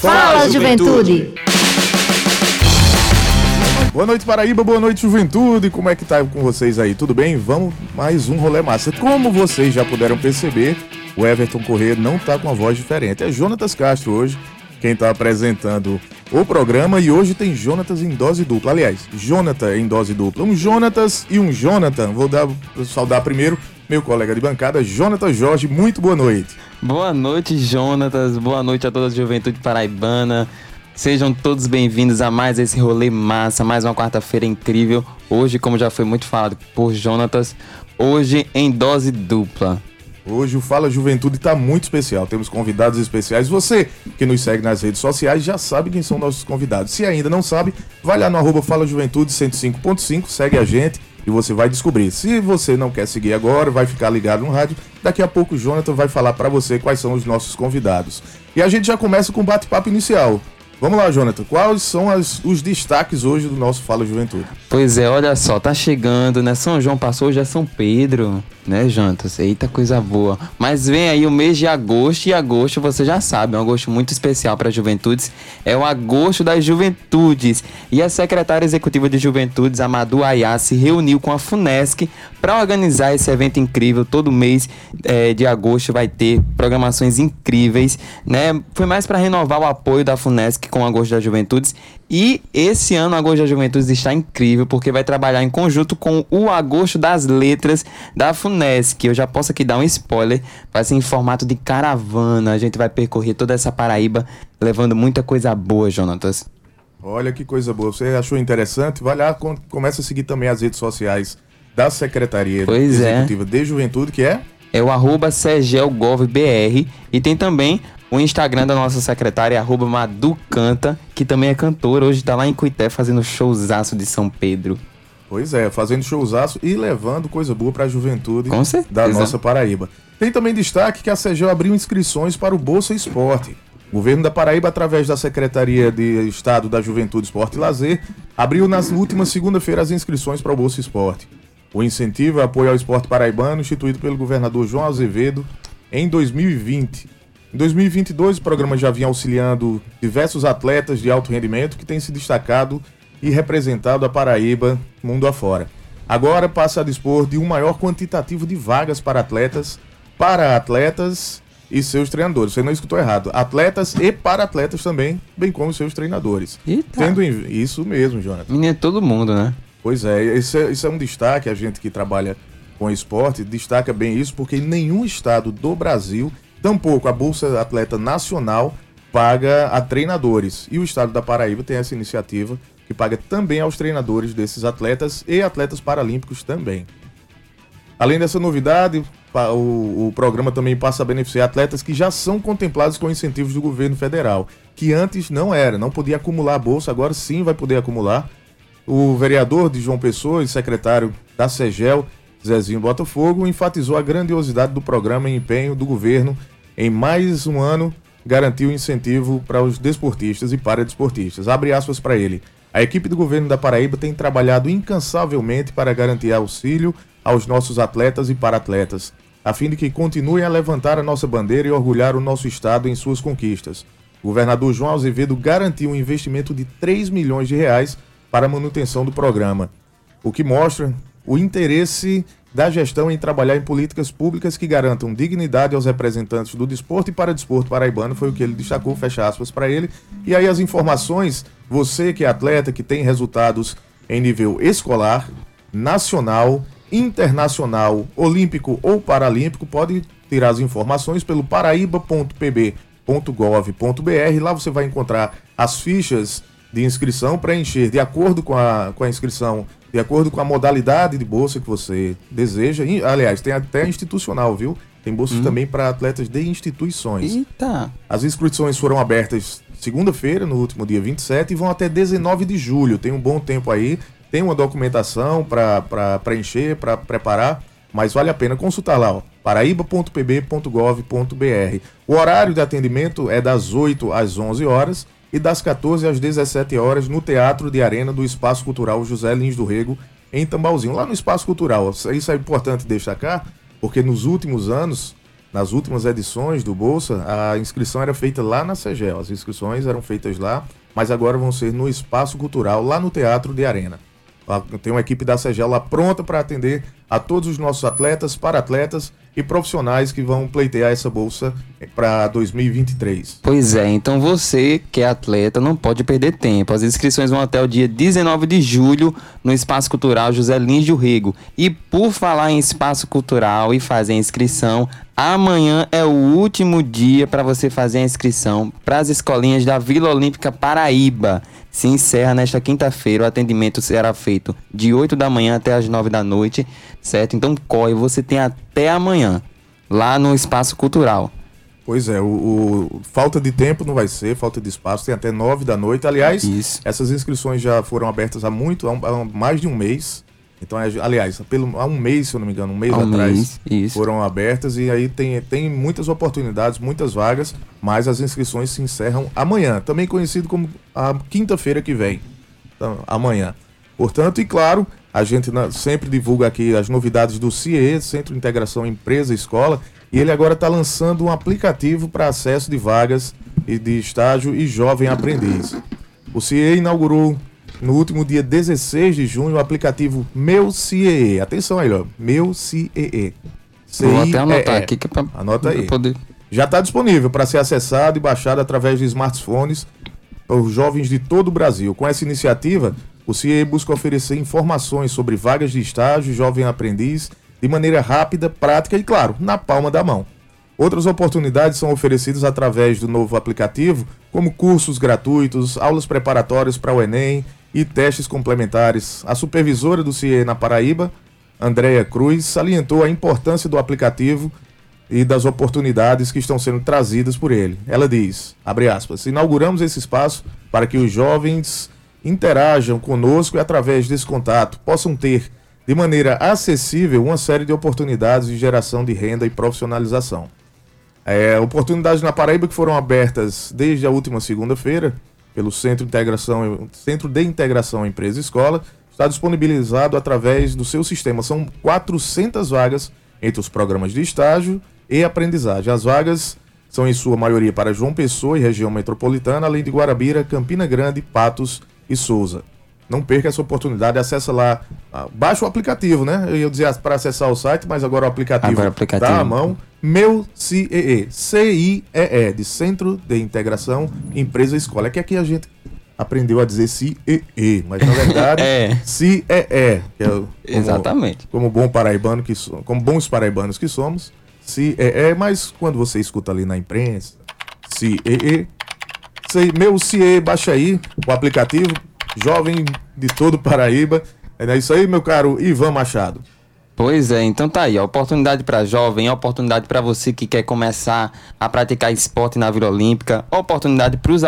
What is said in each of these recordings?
Fala, juventude! Boa noite, Paraíba. Boa noite, juventude. Como é que tá com vocês aí? Tudo bem? Vamos mais um rolê massa. Como vocês já puderam perceber, o Everton Corrêa não tá com a voz diferente. É Jonatas Castro hoje quem tá apresentando o programa e hoje tem Jonatas em dose dupla. Aliás, Jonathan em dose dupla. Um Jonatas e um Jonathan. Vou dar, saudar primeiro meu colega de bancada, Jonathan Jorge. Muito boa noite. Boa noite, Jonatas. Boa noite a toda a juventude paraibana. Sejam todos bem-vindos a mais esse rolê massa, mais uma quarta-feira incrível. Hoje, como já foi muito falado por Jonatas, hoje em dose dupla. Hoje o Fala Juventude está muito especial. Temos convidados especiais. Você que nos segue nas redes sociais já sabe quem são nossos convidados. Se ainda não sabe, vai lá no arroba Fala Juventude 105.5, segue a gente e você vai descobrir. Se você não quer seguir agora, vai ficar ligado no rádio. Daqui a pouco o Jonathan vai falar para você quais são os nossos convidados. E a gente já começa com o bate-papo inicial. Vamos lá, Jonathan. Quais são as, os destaques hoje do nosso Fala Juventude? Pois é, olha só, tá chegando, né? São João passou, já é São Pedro, né, Jantas? Eita coisa boa. Mas vem aí o mês de agosto, e agosto você já sabe, é um agosto muito especial para juventudes. É o agosto das juventudes. E a secretária executiva de juventudes, Amadu Ayá, se reuniu com a FUNESC para organizar esse evento incrível. Todo mês é, de agosto vai ter programações incríveis, né? Foi mais para renovar o apoio da FUNESC com o Agosto das Juventudes. E esse ano o Agosto das Juventudes está incrível porque vai trabalhar em conjunto com o Agosto das Letras da FUNESC. Eu já posso aqui dar um spoiler, vai ser em formato de caravana. A gente vai percorrer toda essa Paraíba levando muita coisa boa, Jonatas. Olha que coisa boa. Você achou interessante? Vai lá, começa a seguir também as redes sociais da Secretaria pois é. Executiva é. de Juventude, que é? É o arroba CEGELGOVBR e tem também o Instagram da nossa secretária, arroba Maducanta, que também é cantora. Hoje tá lá em Cuité fazendo showzaço de São Pedro. Pois é, fazendo showzaço e levando coisa boa para a juventude da nossa Paraíba. Tem também destaque que a CEGEL abriu inscrições para o Bolsa Esporte. O governo da Paraíba, através da Secretaria de Estado da Juventude, Esporte e Lazer, abriu nas últimas segunda-feira as inscrições para o Bolsa Esporte. O incentivo é apoio ao esporte paraibano, instituído pelo governador João Azevedo em 2020. Em 2022, o programa já vinha auxiliando diversos atletas de alto rendimento que têm se destacado e representado a Paraíba mundo afora. Agora passa a dispor de um maior quantitativo de vagas para atletas, para atletas e seus treinadores. Você não escutou errado. Atletas e para atletas também, bem como seus treinadores. Eita. Tendo isso mesmo, Jonathan. Menino é todo mundo, né? Pois é, isso é, isso é um destaque. A gente que trabalha com esporte destaca bem isso, porque nenhum estado do Brasil, tampouco a Bolsa Atleta Nacional, paga a treinadores. E o estado da Paraíba tem essa iniciativa que paga também aos treinadores desses atletas e atletas paralímpicos também. Além dessa novidade, o, programa também passa a beneficiar atletas que já são contemplados com incentivos do governo federal, que antes não era, não podia acumular a bolsa, agora sim vai poder acumular. O vereador de João Pessoa e secretário da SEGEL, Zezinho Botafogo, enfatizou a grandiosidade do programa e empenho do governo em mais um ano garantiu incentivo para os desportistas e para desportistas. Abre aspas para ele. A equipe do governo da Paraíba tem trabalhado incansavelmente para garantir auxílio aos nossos atletas e para-atletas, a fim de que continuem a levantar a nossa bandeira e orgulhar o nosso estado em suas conquistas. O governador João Azevedo garantiu um investimento de 3 milhões de reais para a manutenção do programa, o que mostra o interesse da gestão em trabalhar em políticas públicas que garantam dignidade aos representantes do desporto e para desporto paraibano, foi o que ele destacou, fecha aspas para ele. E aí as informações, você que é atleta, que tem resultados em nível escolar, nacional, internacional, olímpico ou paralímpico, pode tirar as informações pelo paraíba.pb.gov.br. Lá você vai encontrar as fichas de inscrição para encher de acordo com a, com a inscrição, de acordo com a modalidade de bolsa que você deseja. Aliás, tem até institucional, viu? Tem bolsas hum. também para atletas de instituições. Eita! As inscrições foram abertas segunda-feira, no último dia 27, e vão até 19 de julho. Tem um bom tempo aí tem uma documentação para preencher, para preparar, mas vale a pena consultar lá, ó, paraíba.pb.gov.br. O horário de atendimento é das 8 às 11 horas e das 14 às 17 horas no Teatro de Arena do Espaço Cultural José Lins do Rego, em Tambalzinho, lá no Espaço Cultural. Isso é importante destacar, porque nos últimos anos nas últimas edições do Bolsa, a inscrição era feita lá na Segel. As inscrições eram feitas lá, mas agora vão ser no Espaço Cultural, lá no Teatro de Arena. Tem uma equipe da Segel lá pronta para atender a todos os nossos atletas, para-atletas e profissionais que vão pleitear essa bolsa para 2023. Pois é, então você que é atleta não pode perder tempo. As inscrições vão até o dia 19 de julho no Espaço Cultural José Lins de Rego. E por falar em espaço cultural e fazer a inscrição, amanhã é o último dia para você fazer a inscrição para as escolinhas da Vila Olímpica Paraíba se encerra nesta quinta-feira. O atendimento será feito de 8 da manhã até as 9 da noite, certo? Então corre, você tem até amanhã lá no espaço cultural. Pois é, o, o, falta de tempo não vai ser, falta de espaço, tem até 9 da noite. Aliás, Isso. essas inscrições já foram abertas há muito, há, há mais de um mês. Então, é, aliás, pelo, há um mês, se eu não me engano, um mês um atrás, mês, foram abertas e aí tem, tem muitas oportunidades, muitas vagas, mas as inscrições se encerram amanhã, também conhecido como a quinta-feira que vem. Então, amanhã. Portanto, e claro, a gente sempre divulga aqui as novidades do CIE, Centro de Integração Empresa Escola, e ele agora está lançando um aplicativo para acesso de vagas e de estágio e jovem aprendiz. O CIE inaugurou no último dia 16 de junho o aplicativo Meu CIE. Atenção aí, ó. Meu CIE. Vou até anotar aqui que é pra, Anota aí. Poder... Já está disponível para ser acessado e baixado através de smartphones por jovens de todo o Brasil. Com essa iniciativa, o CIE busca oferecer informações sobre vagas de estágio, jovem aprendiz, de maneira rápida, prática e, claro, na palma da mão. Outras oportunidades são oferecidas através do novo aplicativo, como cursos gratuitos, aulas preparatórias para o Enem, e testes complementares. A supervisora do CIE na Paraíba, Andréia Cruz, salientou a importância do aplicativo e das oportunidades que estão sendo trazidas por ele. Ela diz, abre aspas, inauguramos esse espaço para que os jovens interajam conosco e através desse contato possam ter de maneira acessível uma série de oportunidades de geração de renda e profissionalização. É, oportunidades na Paraíba que foram abertas desde a última segunda-feira pelo Centro de Integração, Centro de Integração Empresa Escola, está disponibilizado através do seu sistema. São 400 vagas entre os programas de estágio e aprendizagem. As vagas são em sua maioria para João Pessoa e região metropolitana, além de Guarabira, Campina Grande, Patos e Souza. Não perca essa oportunidade, acessa lá, ah, baixa o aplicativo, né? Eu ia dizer para acessar o site, mas agora o aplicativo, agora o aplicativo. tá à mão. Meu CIEE, C-I-E-E, de Centro de Integração Empresa Escola. É que aqui a gente aprendeu a dizer CIEE, mas na verdade é. CIEE, que é como, Exatamente. Como bom paraibano que como bons paraibanos que somos, CIEE, mas quando você escuta ali na imprensa, CIEE, meu CIE, baixa aí o aplicativo, jovem de todo Paraíba. É isso aí, meu caro Ivan Machado. Pois é, então tá aí, a oportunidade para jovem, a oportunidade para você que quer começar a praticar esporte na Vila Olímpica, oportunidade para os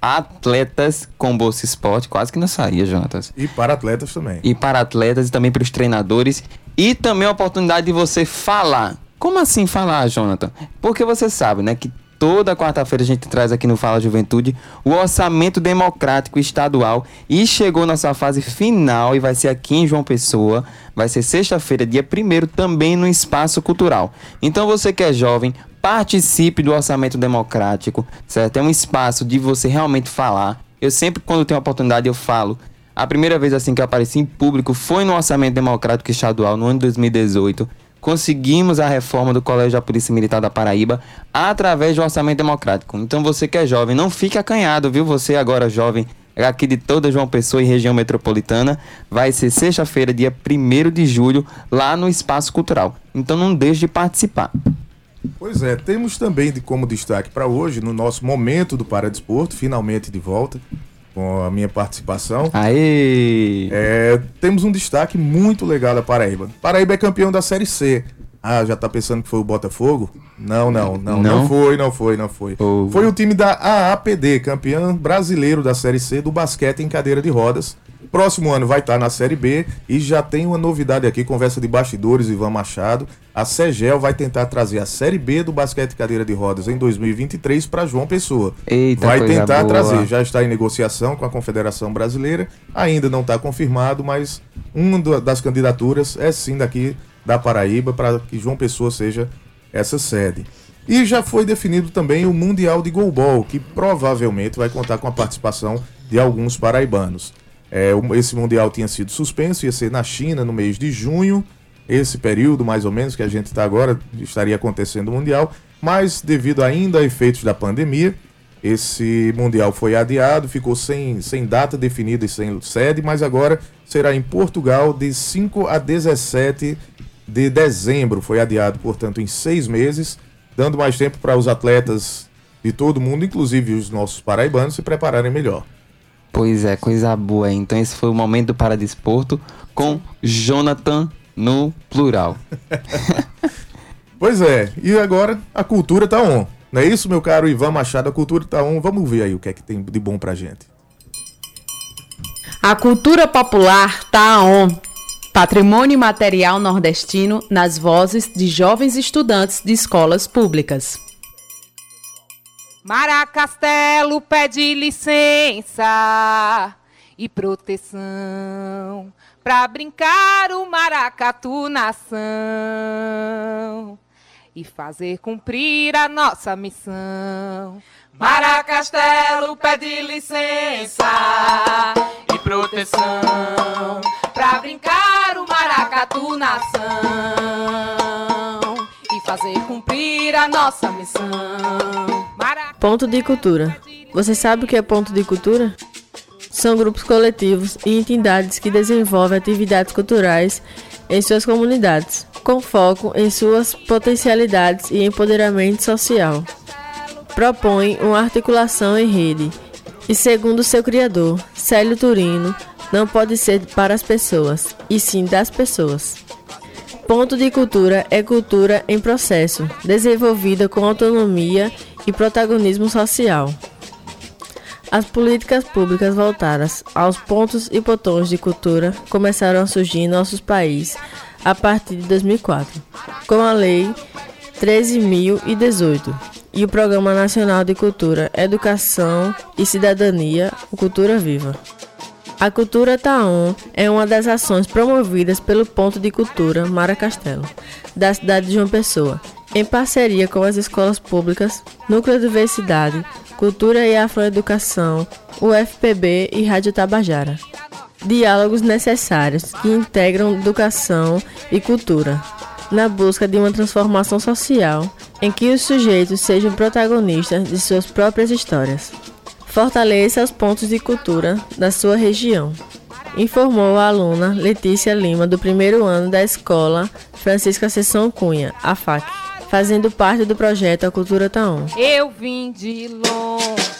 atletas com bolsa esporte, quase que não saía, Jonatas. E para atletas também. E para atletas e também para os treinadores e também a oportunidade de você falar. Como assim falar, Jonathan? Porque você sabe, né, que toda quarta-feira a gente traz aqui no Fala Juventude o orçamento democrático estadual e chegou na sua fase final e vai ser aqui em João Pessoa. Vai ser sexta-feira, dia 1 também no Espaço Cultural. Então você que é jovem, participe do orçamento democrático, certo? É um espaço de você realmente falar. Eu sempre, quando tenho a oportunidade, eu falo. A primeira vez assim que eu apareci em público foi no Orçamento Democrático Estadual, no ano de 2018 conseguimos a reforma do Colégio da Polícia Militar da Paraíba através do orçamento democrático. Então você que é jovem, não fique acanhado, viu? Você agora jovem, aqui de toda João Pessoa e região metropolitana, vai ser sexta-feira, dia 1 de julho, lá no Espaço Cultural. Então não deixe de participar. Pois é, temos também de como destaque para hoje, no nosso momento do Paradesporto, finalmente de volta, com a minha participação. Aê! É, temos um destaque muito legal da Paraíba. Paraíba é campeão da Série C. Ah, já tá pensando que foi o Botafogo? Não, não, não, não, não foi, não foi, não foi. Oh. Foi o time da AAPD, campeão brasileiro da Série C do basquete em cadeira de rodas. Próximo ano vai estar na Série B e já tem uma novidade aqui, conversa de bastidores, Ivan Machado. A Segel vai tentar trazer a Série B do basquete cadeira de rodas em 2023 para João Pessoa. Eita, vai tentar boa. trazer, já está em negociação com a Confederação Brasileira, ainda não está confirmado, mas uma das candidaturas é sim daqui da Paraíba para que João Pessoa seja essa sede. E já foi definido também o Mundial de Goalball, que provavelmente vai contar com a participação de alguns paraibanos. É, esse Mundial tinha sido suspenso, ia ser na China no mês de junho. Esse período, mais ou menos, que a gente está agora, estaria acontecendo o Mundial. Mas, devido ainda a efeitos da pandemia, esse Mundial foi adiado, ficou sem, sem data definida e sem sede, mas agora será em Portugal de 5 a 17 de dezembro. Foi adiado, portanto, em seis meses, dando mais tempo para os atletas de todo mundo, inclusive os nossos paraibanos, se prepararem melhor. Pois é, coisa boa. Então esse foi o momento do Paradesporto com Jonathan no plural. pois é, e agora a cultura tá on. Não é isso, meu caro Ivan Machado? A cultura tá on. Vamos ver aí o que é que tem de bom pra gente. A cultura popular tá on. Patrimônio material nordestino nas vozes de jovens estudantes de escolas públicas. Maracastelo pede licença e proteção para brincar o maracatu nação e fazer cumprir a nossa missão. Maracastelo pede licença e proteção para brincar o maracatu nação fazer cumprir a nossa missão. Ponto de cultura. Você sabe o que é ponto de cultura? São grupos coletivos e entidades que desenvolvem atividades culturais em suas comunidades, com foco em suas potencialidades e empoderamento social. Propõe uma articulação em rede e, segundo seu criador, Célio Turino, não pode ser para as pessoas, e sim das pessoas. Ponto de cultura é cultura em processo, desenvolvida com autonomia e protagonismo social. As políticas públicas voltadas aos pontos e botões de cultura começaram a surgir em nossos países a partir de 2004, com a Lei 13.018 e o Programa Nacional de Cultura, Educação e Cidadania, o Cultura Viva. A Cultura Taon é uma das ações promovidas pelo Ponto de Cultura Mara Castelo, da cidade de João Pessoa, em parceria com as escolas públicas, Núcleo de Diversidade, Cultura e Afroeducação, UFPB e Rádio Tabajara. Diálogos necessários que integram educação e cultura, na busca de uma transformação social em que os sujeitos sejam protagonistas de suas próprias histórias. Fortaleça os pontos de cultura da sua região. Informou a aluna Letícia Lima, do primeiro ano da escola Francisca Sessão Cunha, a FAC fazendo parte do projeto A Cultura Taon. Eu vim de longe,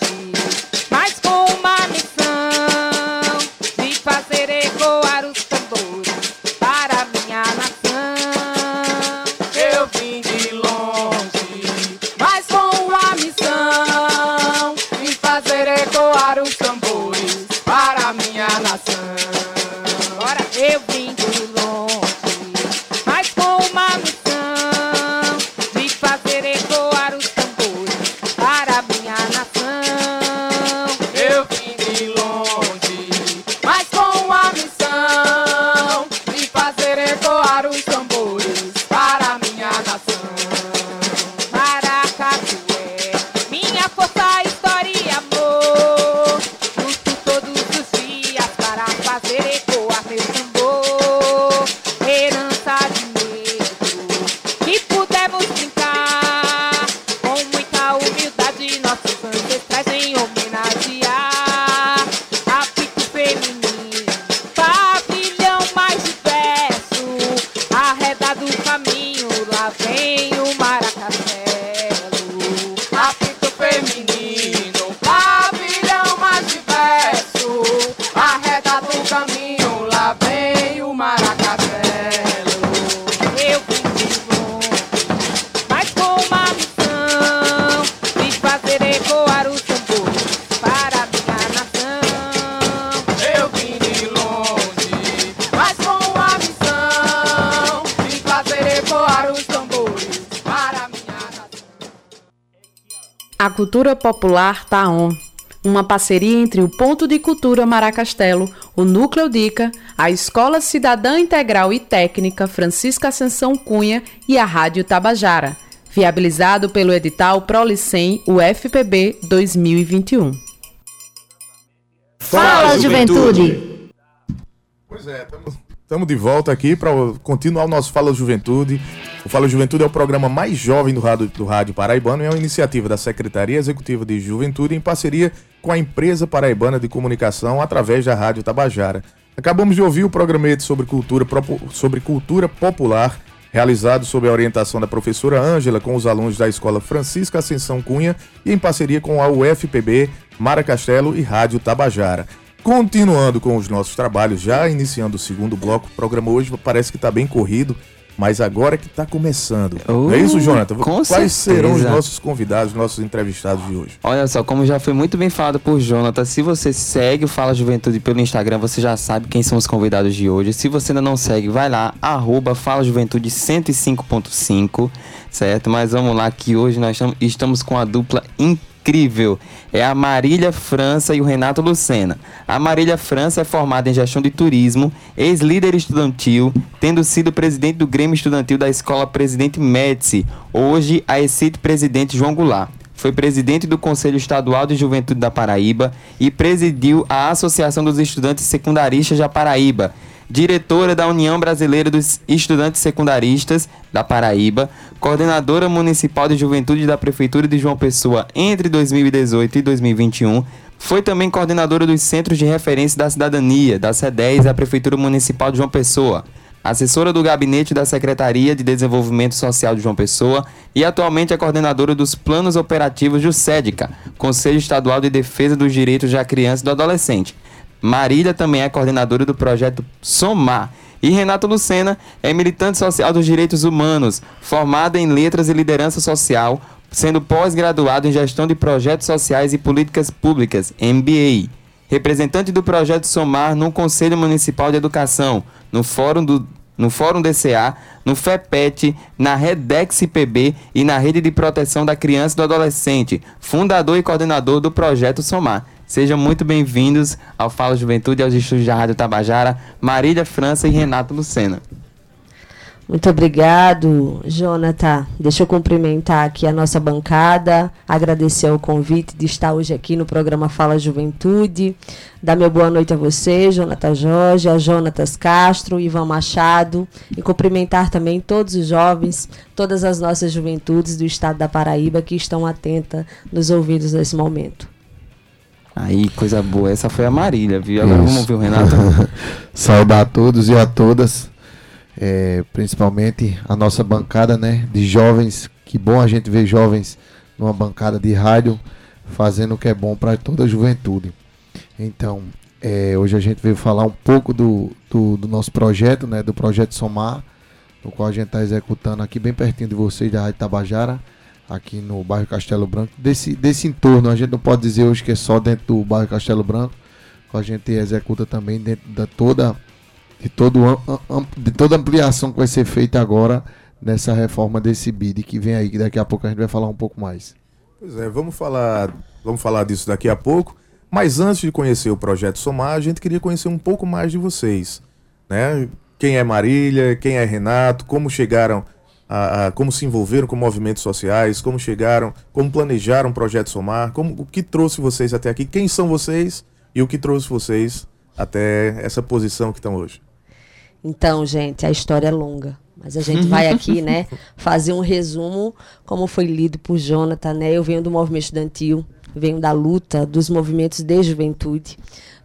cultura popular tá on. Uma parceria entre o Ponto de Cultura Maracastelo, o Núcleo Dica, a Escola Cidadã Integral e Técnica Francisca Ascensão Cunha e a Rádio Tabajara. Viabilizado pelo edital Prolicem UFPB 2021. Fala, juventude! Pois é, estamos de volta aqui para continuar o nosso Fala Juventude. O Fala Juventude é o programa mais jovem do rádio, do rádio Paraibano e é uma iniciativa da Secretaria Executiva de Juventude em parceria com a empresa paraibana de comunicação através da Rádio Tabajara. Acabamos de ouvir o programete sobre cultura, sobre cultura popular, realizado sob a orientação da professora Ângela com os alunos da Escola Francisca Ascensão Cunha e em parceria com a UFPB, Mara Castelo e Rádio Tabajara. Continuando com os nossos trabalhos, já iniciando o segundo bloco, o programa hoje parece que está bem corrido, mas agora que está começando. Uh, é isso, Jonathan? Quais certeza. serão os nossos convidados, os nossos entrevistados de hoje? Olha só, como já foi muito bem falado por Jonathan, se você segue o Fala Juventude pelo Instagram, você já sabe quem são os convidados de hoje. Se você ainda não segue, vai lá, arroba Fala Juventude 105.5, certo? Mas vamos lá que hoje nós estamos com a dupla incrível incrível é a Marília França e o Renato Lucena. A Marília França é formada em gestão de turismo, ex-líder estudantil, tendo sido presidente do Grêmio Estudantil da Escola Presidente Médici, hoje a ECIT Presidente João Goulart. Foi presidente do Conselho Estadual de Juventude da Paraíba e presidiu a Associação dos Estudantes Secundaristas da Paraíba, diretora da União Brasileira dos Estudantes Secundaristas da Paraíba, coordenadora municipal de juventude da Prefeitura de João Pessoa entre 2018 e 2021. Foi também coordenadora dos Centros de Referência da Cidadania, da C10 da Prefeitura Municipal de João Pessoa, assessora do gabinete da Secretaria de Desenvolvimento Social de João Pessoa e atualmente é coordenadora dos planos operativos do SEDICA, Conselho Estadual de Defesa dos Direitos da Criança e do Adolescente. Marília também é coordenadora do projeto Somar. E Renato Lucena é militante social dos direitos humanos, formada em letras e liderança social, sendo pós-graduado em gestão de projetos sociais e políticas públicas, MBA. Representante do projeto Somar no Conselho Municipal de Educação, no Fórum do no Fórum DCA, no FEPET, na Redex PB e na Rede de Proteção da Criança e do Adolescente, fundador e coordenador do projeto Somar. Sejam muito bem-vindos ao Fala Juventude e aos estúdios da Rádio Tabajara, Marília França e Renato Lucena. Muito obrigado, Jonathan. Deixa eu cumprimentar aqui a nossa bancada, agradecer o convite de estar hoje aqui no programa Fala Juventude. Dar meu boa noite a você, Jonathan Jorge, a Jonatas Castro, Ivan Machado, e cumprimentar também todos os jovens, todas as nossas juventudes do estado da Paraíba que estão atentas nos ouvidos nesse momento. Aí, coisa boa. Essa foi a Marília, viu? Agora Isso. vamos ver o Renato. Saudar a todos e a todas, é, principalmente a nossa bancada né, de jovens. Que bom a gente ver jovens numa bancada de rádio fazendo o que é bom para toda a juventude. Então, é, hoje a gente veio falar um pouco do, do, do, nosso projeto, né, do projeto Somar, no qual a gente está executando aqui bem pertinho de vocês, da Rádio Tabajara aqui no bairro Castelo Branco, desse, desse entorno. A gente não pode dizer hoje que é só dentro do bairro Castelo Branco, a gente executa também dentro da toda de, todo, de toda ampliação que vai ser feita agora nessa reforma desse BID que vem aí, que daqui a pouco a gente vai falar um pouco mais. Pois é, vamos falar, vamos falar disso daqui a pouco. Mas antes de conhecer o projeto Somar, a gente queria conhecer um pouco mais de vocês, né? Quem é Marília, quem é Renato, como chegaram a, a, como se envolveram com movimentos sociais, como chegaram, como planejaram o projeto Somar, como, o que trouxe vocês até aqui, quem são vocês e o que trouxe vocês até essa posição que estão hoje. Então, gente, a história é longa. Mas a gente vai aqui, né, fazer um resumo, como foi lido por Jonathan, né? Eu venho do movimento estudantil, venho da luta dos movimentos de juventude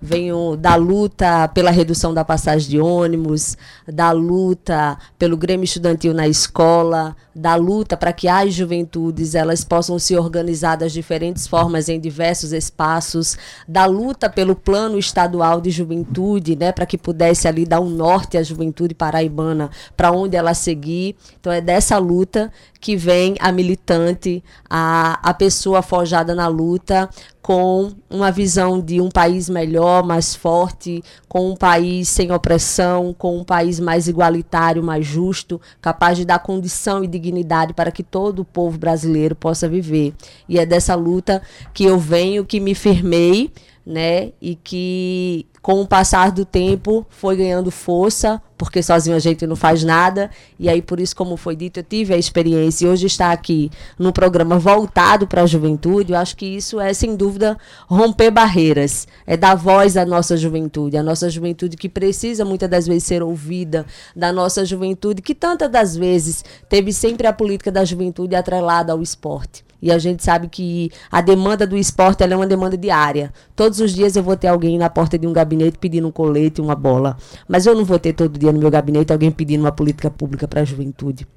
venho da luta pela redução da passagem de ônibus, da luta pelo Grêmio Estudantil na escola, da luta para que as juventudes elas possam se organizar das diferentes formas em diversos espaços, da luta pelo plano estadual de juventude, né, para que pudesse ali dar um norte à juventude paraibana, para onde ela seguir. Então é dessa luta que vem a militante, a, a pessoa forjada na luta, com uma visão de um país melhor, mais forte, com um país sem opressão, com um país mais igualitário, mais justo, capaz de dar condição e dignidade para que todo o povo brasileiro possa viver. E é dessa luta que eu venho, que me firmei, né? E que com o passar do tempo foi ganhando força, porque sozinho a gente não faz nada. E aí, por isso, como foi dito, eu tive a experiência e hoje está aqui num programa voltado para a juventude. Eu acho que isso é, sem dúvida, romper barreiras, é dar voz à nossa juventude, a nossa juventude que precisa muitas das vezes ser ouvida, da nossa juventude que tantas das vezes teve sempre a política da juventude atrelada ao esporte. E a gente sabe que a demanda do esporte é uma demanda diária. Todos os dias eu vou ter alguém na porta de um gabinete pedindo um colete, uma bola. Mas eu não vou ter todo dia no meu gabinete alguém pedindo uma política pública para a juventude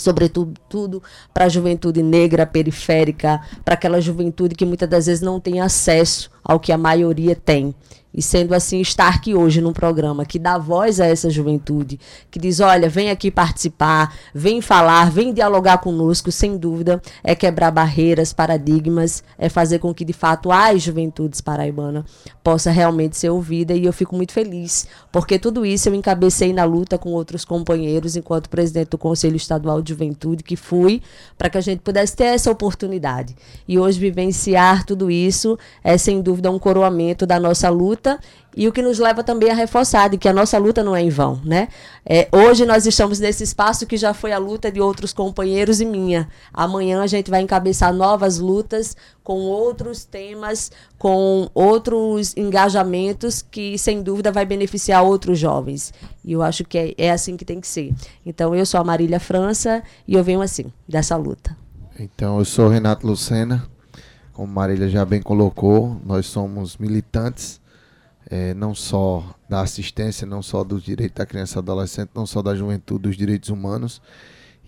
sobretudo tudo para a juventude negra periférica, para aquela juventude que muitas das vezes não tem acesso ao que a maioria tem. E sendo assim, estar aqui hoje num programa que dá voz a essa juventude, que diz: olha, vem aqui participar, vem falar, vem dialogar conosco, sem dúvida, é quebrar barreiras, paradigmas, é fazer com que de fato as juventudes paraibana possa realmente ser ouvida. E eu fico muito feliz, porque tudo isso eu encabecei na luta com outros companheiros, enquanto presidente do Conselho Estadual de Juventude, que fui, para que a gente pudesse ter essa oportunidade. E hoje vivenciar tudo isso é sem dúvida um coroamento da nossa luta luta e o que nos leva também a reforçar de que a nossa luta não é em vão, né? É, hoje nós estamos nesse espaço que já foi a luta de outros companheiros e minha. Amanhã a gente vai encabeçar novas lutas com outros temas, com outros engajamentos que sem dúvida vai beneficiar outros jovens. E eu acho que é, é assim que tem que ser. Então eu sou a Marília França e eu venho assim dessa luta. Então eu sou Renato Lucena. Como Marília já bem colocou, nós somos militantes é, não só da assistência, não só dos direitos da criança e adolescente, não só da juventude, dos direitos humanos.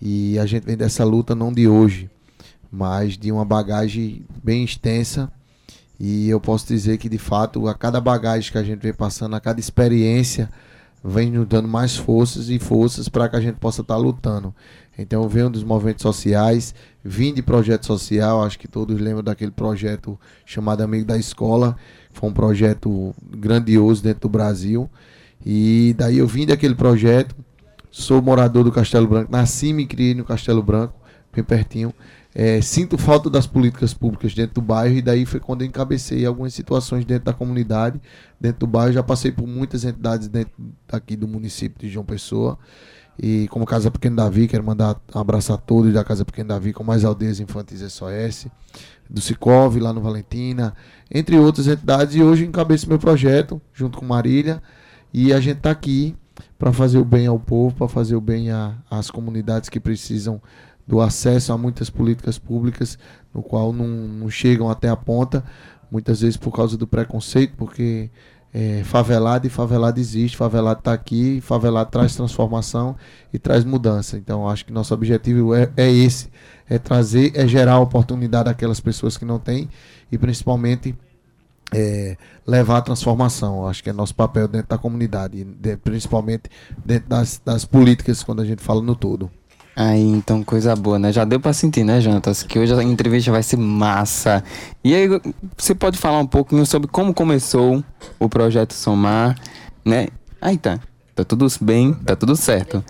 E a gente vem dessa luta não de hoje, mas de uma bagagem bem extensa. E eu posso dizer que, de fato, a cada bagagem que a gente vem passando, a cada experiência, vem nos dando mais forças e forças para que a gente possa estar tá lutando. Então eu venho dos movimentos sociais, vim de projeto social, acho que todos lembram daquele projeto chamado Amigo da Escola, foi um projeto grandioso dentro do Brasil. E daí eu vim daquele projeto, sou morador do Castelo Branco, nasci e me criei no Castelo Branco, bem pertinho. É, sinto falta das políticas públicas dentro do bairro e daí foi quando eu encabecei algumas situações dentro da comunidade, dentro do bairro. Já passei por muitas entidades dentro aqui do município de João Pessoa. E como Casa Pequeno Davi, quero mandar um abraço a todos da Casa Pequeno Davi, com mais aldeias infantis SOS do Sicov lá no Valentina, entre outras entidades. E hoje encabeço meu projeto junto com Marília e a gente está aqui para fazer o bem ao povo, para fazer o bem às comunidades que precisam do acesso a muitas políticas públicas, no qual não, não chegam até a ponta, muitas vezes por causa do preconceito, porque é, favelado e favelado existe, favelado está aqui, favelado traz transformação e traz mudança. Então acho que nosso objetivo é, é esse, é trazer, é gerar oportunidade àquelas pessoas que não têm e principalmente é, levar a transformação. Acho que é nosso papel dentro da comunidade, de, principalmente dentro das, das políticas, quando a gente fala no todo. Aí, então, coisa boa, né? Já deu pra sentir, né, Jantas? Que hoje a entrevista vai ser massa. E aí, você pode falar um pouquinho sobre como começou o projeto Somar, né? Aí tá. Tá tudo bem, tá tudo certo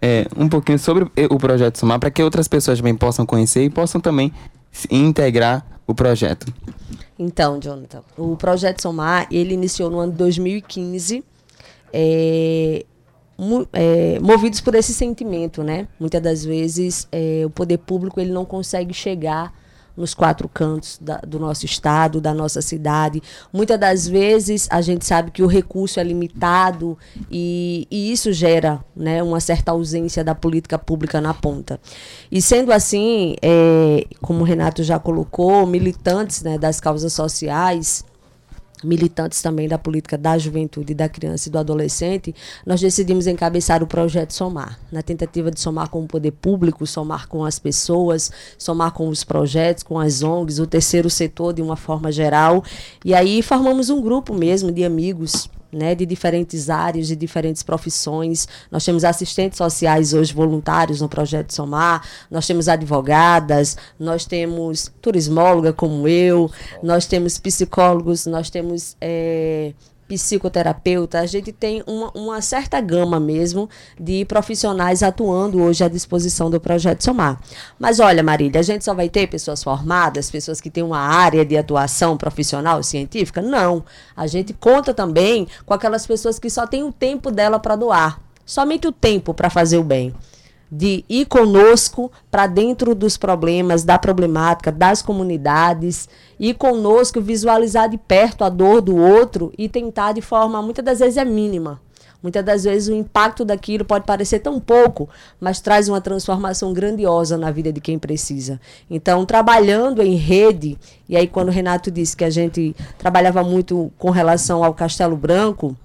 é, um pouquinho sobre o projeto Somar para que outras pessoas também possam conhecer e possam também integrar o projeto. Então, Jonathan, o projeto Somar ele iniciou no ano de 2015. É, é, movidos por esse sentimento, né? Muitas das vezes é, o poder público ele não consegue chegar nos quatro cantos da, do nosso estado, da nossa cidade. Muitas das vezes a gente sabe que o recurso é limitado e, e isso gera né, uma certa ausência da política pública na ponta. E sendo assim, é, como o Renato já colocou, militantes né, das causas sociais militantes também da política da juventude, da criança e do adolescente, nós decidimos encabeçar o projeto Somar, na tentativa de somar com o poder público, somar com as pessoas, somar com os projetos, com as ONGs, o terceiro setor de uma forma geral. E aí formamos um grupo mesmo de amigos né, de diferentes áreas, de diferentes profissões. Nós temos assistentes sociais hoje voluntários no projeto Somar, nós temos advogadas, nós temos turismóloga como eu, nós temos psicólogos, nós temos é, psicoterapeuta, a gente tem uma, uma, certa gama mesmo de profissionais atuando hoje à disposição do Projeto Somar. Mas olha, Marília, a gente só vai ter pessoas formadas, pessoas que têm uma área de atuação profissional, científica? Não. A gente conta também com aquelas pessoas que só têm o tempo dela para doar. Somente o tempo para fazer o bem de ir conosco para dentro dos problemas, da problemática, das comunidades, ir conosco, visualizar de perto a dor do outro e tentar de forma, muitas das vezes é mínima. Muitas das vezes o impacto daquilo pode parecer tão pouco, mas traz uma transformação grandiosa na vida de quem precisa. Então, trabalhando em rede, e aí quando o Renato disse que a gente trabalhava muito com relação ao Castelo Branco,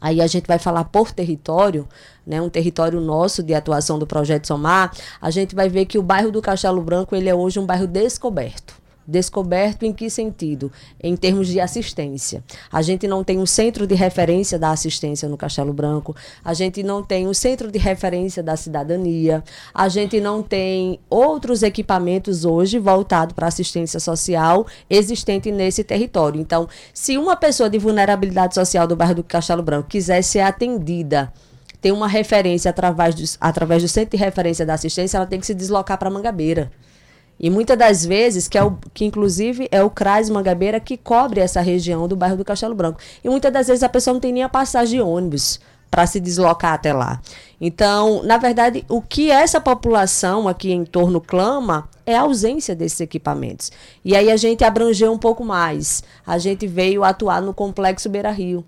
Aí a gente vai falar por território, né, um território nosso de atuação do Projeto Somar, a gente vai ver que o bairro do Castelo Branco ele é hoje um bairro descoberto. Descoberto em que sentido? Em termos de assistência. A gente não tem um centro de referência da assistência no Castelo Branco, a gente não tem um centro de referência da cidadania, a gente não tem outros equipamentos hoje voltados para assistência social existente nesse território. Então, se uma pessoa de vulnerabilidade social do bairro do Castelo Branco quiser ser atendida tem uma referência através do, através do centro de referência da assistência, ela tem que se deslocar para Mangabeira. E muitas das vezes, que, é o, que inclusive é o CRAS Mangabeira que cobre essa região do bairro do Castelo Branco. E muitas das vezes a pessoa não tem nem a passagem de ônibus para se deslocar até lá. Então, na verdade, o que essa população aqui em torno clama é a ausência desses equipamentos. E aí a gente abrangeu um pouco mais. A gente veio atuar no Complexo Beira Rio.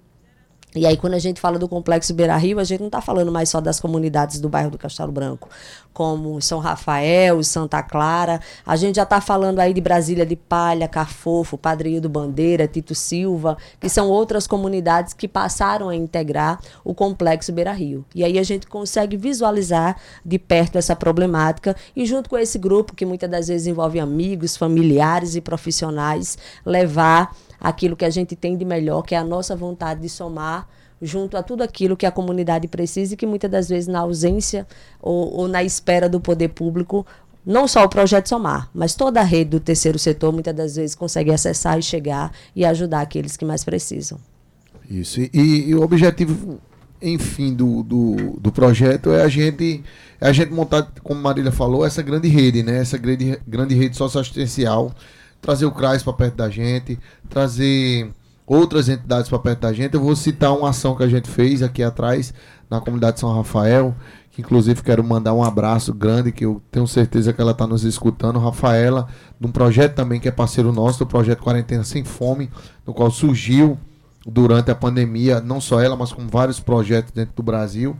E aí, quando a gente fala do Complexo Beira Rio, a gente não está falando mais só das comunidades do bairro do Castelo Branco, como São Rafael, Santa Clara. A gente já está falando aí de Brasília de Palha, Carfofo, Padrinho do Bandeira, Tito Silva, que são outras comunidades que passaram a integrar o Complexo Beira Rio. E aí a gente consegue visualizar de perto essa problemática e, junto com esse grupo, que muitas das vezes envolve amigos, familiares e profissionais, levar aquilo que a gente tem de melhor, que é a nossa vontade de somar junto a tudo aquilo que a comunidade precisa e que muitas das vezes na ausência ou, ou na espera do poder público não só o projeto Somar, mas toda a rede do terceiro setor muitas das vezes consegue acessar e chegar e ajudar aqueles que mais precisam. Isso. E, e o objetivo, enfim, do, do, do, projeto é a gente é a gente montar, como Marília falou, essa grande rede, né? Essa grande, grande rede socioassistencial trazer o CRAS para perto da gente, trazer outras entidades para perto da gente. Eu vou citar uma ação que a gente fez aqui atrás na comunidade São Rafael, que inclusive quero mandar um abraço grande, que eu tenho certeza que ela está nos escutando, Rafaela, de um projeto também que é parceiro nosso, do projeto Quarentena Sem Fome, no qual surgiu durante a pandemia, não só ela, mas com vários projetos dentro do Brasil.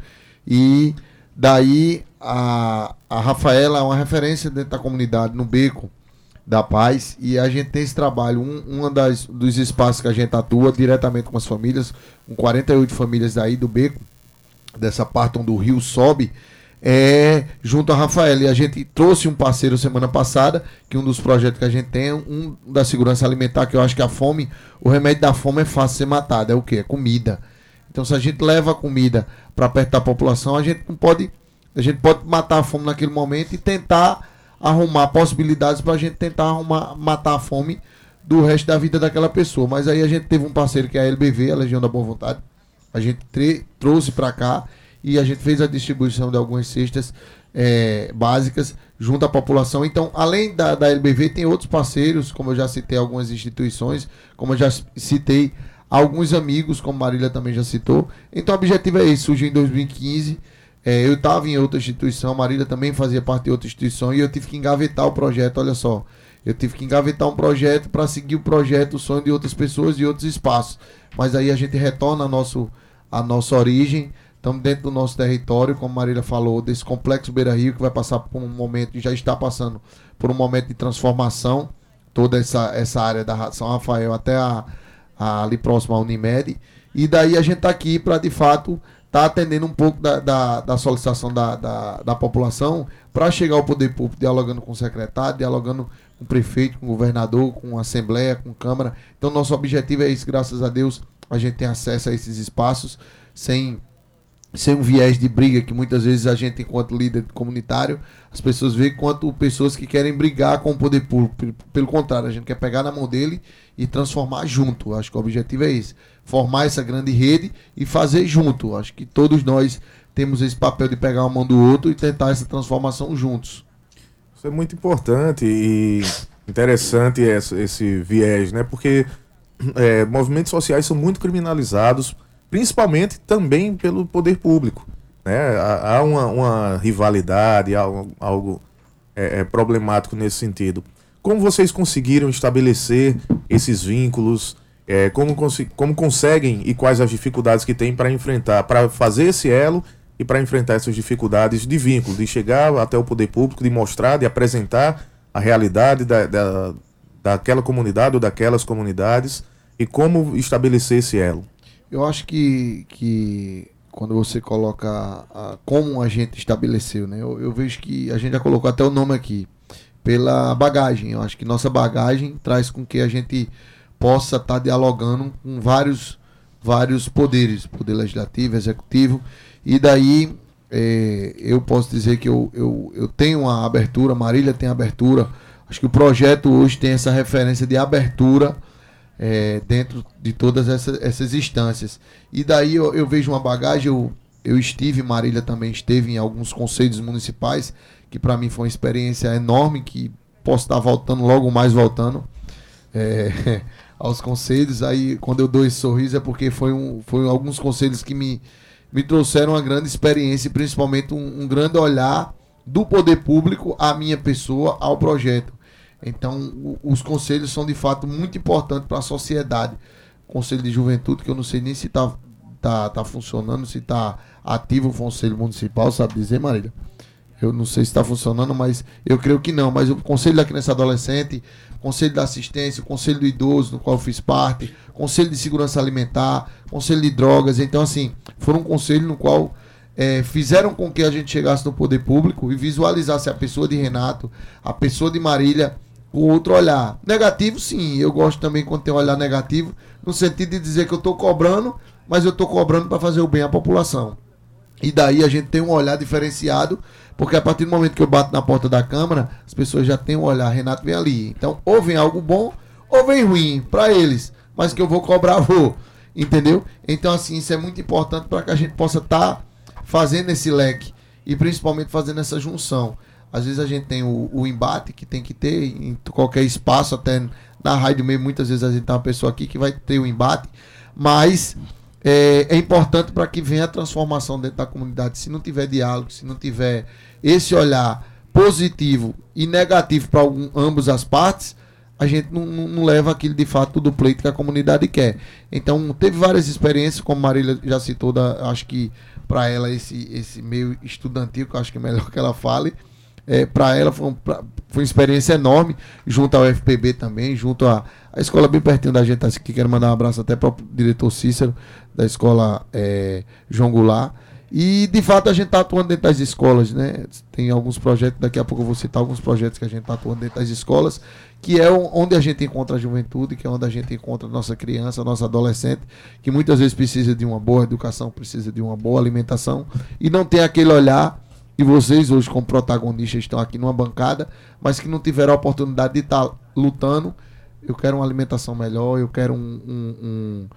E daí a, a Rafaela é uma referência dentro da comunidade, no Beco, da paz. E a gente tem esse trabalho. Um, um das, dos espaços que a gente atua diretamente com as famílias com 48 famílias daí do beco dessa parte onde o rio sobe é junto a Rafael. E a gente trouxe um parceiro semana passada que um dos projetos que a gente tem um da segurança alimentar que eu acho que a fome o remédio da fome é fácil ser matado. É o que é comida. Então se a gente leva a comida para perto da população a gente não pode a gente pode matar a fome naquele momento e tentar arrumar possibilidades para a gente tentar arrumar, matar a fome do resto da vida daquela pessoa. Mas aí a gente teve um parceiro que é a LBV, a Legião da Boa Vontade. A gente trouxe para cá e a gente fez a distribuição de algumas cestas é, básicas junto à população. Então, além da, da LBV, tem outros parceiros, como eu já citei algumas instituições, como eu já citei alguns amigos, como Marília também já citou. Então, o objetivo é esse, surgiu em 2015 é, eu estava em outra instituição, a Marília também fazia parte de outra instituição e eu tive que engavetar o projeto. Olha só, eu tive que engavetar um projeto para seguir o projeto, o sonho de outras pessoas e outros espaços. Mas aí a gente retorna a, nosso, a nossa origem, estamos dentro do nosso território, como a Marília falou, desse complexo Beira Rio que vai passar por um momento, já está passando por um momento de transformação, toda essa, essa área da São Rafael até a, a ali próximo à Unimed. E daí a gente está aqui para de fato está atendendo um pouco da, da, da solicitação da, da, da população para chegar ao poder público, dialogando com o secretário, dialogando com o prefeito, com o governador, com a Assembleia, com a Câmara. Então, nosso objetivo é isso, graças a Deus. a gente tem acesso a esses espaços sem sem um viés de briga que muitas vezes a gente enquanto líder comunitário as pessoas veem quanto pessoas que querem brigar com o poder público pelo, contrário a gente quer pegar na mão dele e transformar junto. Acho que o objetivo é esse formar essa grande rede e fazer junto. Acho que todos nós temos esse papel de pegar uma mão do outro e tentar essa transformação juntos. Isso é muito importante e interessante esse, esse viés, né? Porque é, movimentos sociais são muito criminalizados, principalmente também pelo poder público. Né? Há, uma, uma rivalidade, há algo é, é, problemático nesse sentido. Como vocês conseguiram estabelecer esses vínculos? É, como, consi- como conseguem e quais as dificuldades que tem para enfrentar, para fazer esse elo e para enfrentar essas dificuldades de vínculo, de chegar até o poder público, de mostrar, de apresentar a realidade da, da, daquela comunidade ou daquelas comunidades e como estabelecer esse elo. Eu acho que, que quando você coloca a- como a gente estabeleceu, né? Eu, eu vejo que a gente já colocou até o nome aqui, pela bagagem. Eu acho que nossa bagagem traz com que a gente possa estar dialogando com vários, vários poderes, poder legislativo, executivo, e daí eh, eu posso dizer que eu, eu, eu tenho uma abertura, Marília tem abertura, acho que o projeto hoje tem essa referência de abertura é, dentro de todas essa- essas instâncias. E daí eu, eu vejo uma bagagem, eu, eu estive, Marília também esteve em alguns conselhos municipais, que para mim foi uma experiência enorme, que posso estar voltando logo mais voltando é, aos conselhos. Aí quando eu dou esse sorriso é porque foi, um, foi alguns conselhos que me, me trouxeram uma grande experiência, e principalmente um, um grande olhar do poder público à minha pessoa, ao projeto. Então, os conselhos são de fato muito importantes para a sociedade. Conselho de Juventude, que eu não sei nem se está tá, tá funcionando, se está ativo o Conselho Municipal, sabe dizer, Marília? Eu não sei se está funcionando, mas eu creio que não. Mas o Conselho da Criança e Adolescente, Conselho da Assistência, o Conselho do Idoso, no qual eu fiz parte, Conselho de Segurança Alimentar, Conselho de Drogas. Então, assim, foram um conselho no qual eh, fizeram com que a gente chegasse no poder público e visualizasse a pessoa de Renato, a pessoa de Marília, com outro olhar. Negativo, sim. Eu gosto também quando tem um olhar negativo, no sentido de dizer que eu estou cobrando, mas eu estou cobrando para fazer o bem à população. E daí a gente tem um olhar diferenciado, porque a partir do momento que eu bato na porta da Câmara, as pessoas já têm um olhar, Renato vem ali. Então, ou vem algo bom, ou vem ruim para eles. Mas que eu vou cobrar, vou. Entendeu? Então, assim, isso é muito importante para que a gente possa estar fazendo esse leque e principalmente fazendo essa junção. Às vezes a gente tem o, o embate que tem que ter em qualquer espaço, até na rádio mesmo, muitas vezes a gente tem uma pessoa aqui que vai ter o embate, mas é, é importante para que venha a transformação dentro da comunidade. Se não tiver diálogo, se não tiver esse olhar positivo e negativo para ambas as partes, a gente não, não- não leva aquilo de fato do pleito que a comunidade quer. Então, teve várias experiências, como Marília já citou, da, acho que para ela esse, esse meio estudantil, que eu acho que é melhor que ela fale, é, para ela foi, um, pra- foi uma experiência enorme, junto ao FPB também, junto à a escola bem pertinho da gente, aqui quero mandar um abraço até para o diretor Cícero, da escola é, João Goulart. E de fato a gente está atuando dentro das escolas, né? Tem alguns projetos, daqui a pouco eu vou citar alguns projetos que a gente está atuando dentro das escolas, que é onde a gente encontra a juventude, que é onde a gente encontra a nossa criança, a nossa adolescente, que muitas vezes precisa de uma boa educação, precisa de uma boa alimentação, e não tem aquele olhar e vocês hoje como protagonistas estão aqui numa bancada, mas que não tiveram a oportunidade de estar lutando. Eu quero uma alimentação melhor, eu quero um- um- um-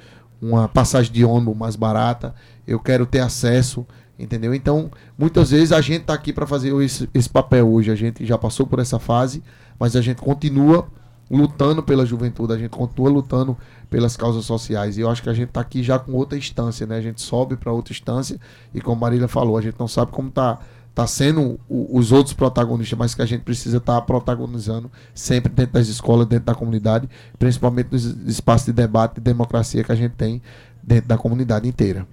uma passagem de ônibus mais barata, eu quero ter acesso, entendeu? Então, muitas vezes a gente está aqui para fazer esse, esse papel hoje. A gente já passou por essa fase, mas a gente continua lutando pela juventude, a gente continua lutando pelas causas sociais. E eu acho que a gente está aqui já com outra instância, né? A gente sobe para outra instância e como Marília falou, a gente não sabe como tá tá sendo o- os outros protagonistas, mas que a gente precisa estar protagonizando sempre dentro das escolas, dentro da comunidade, principalmente nos espaços de debate e democracia que a gente tem dentro da comunidade inteira.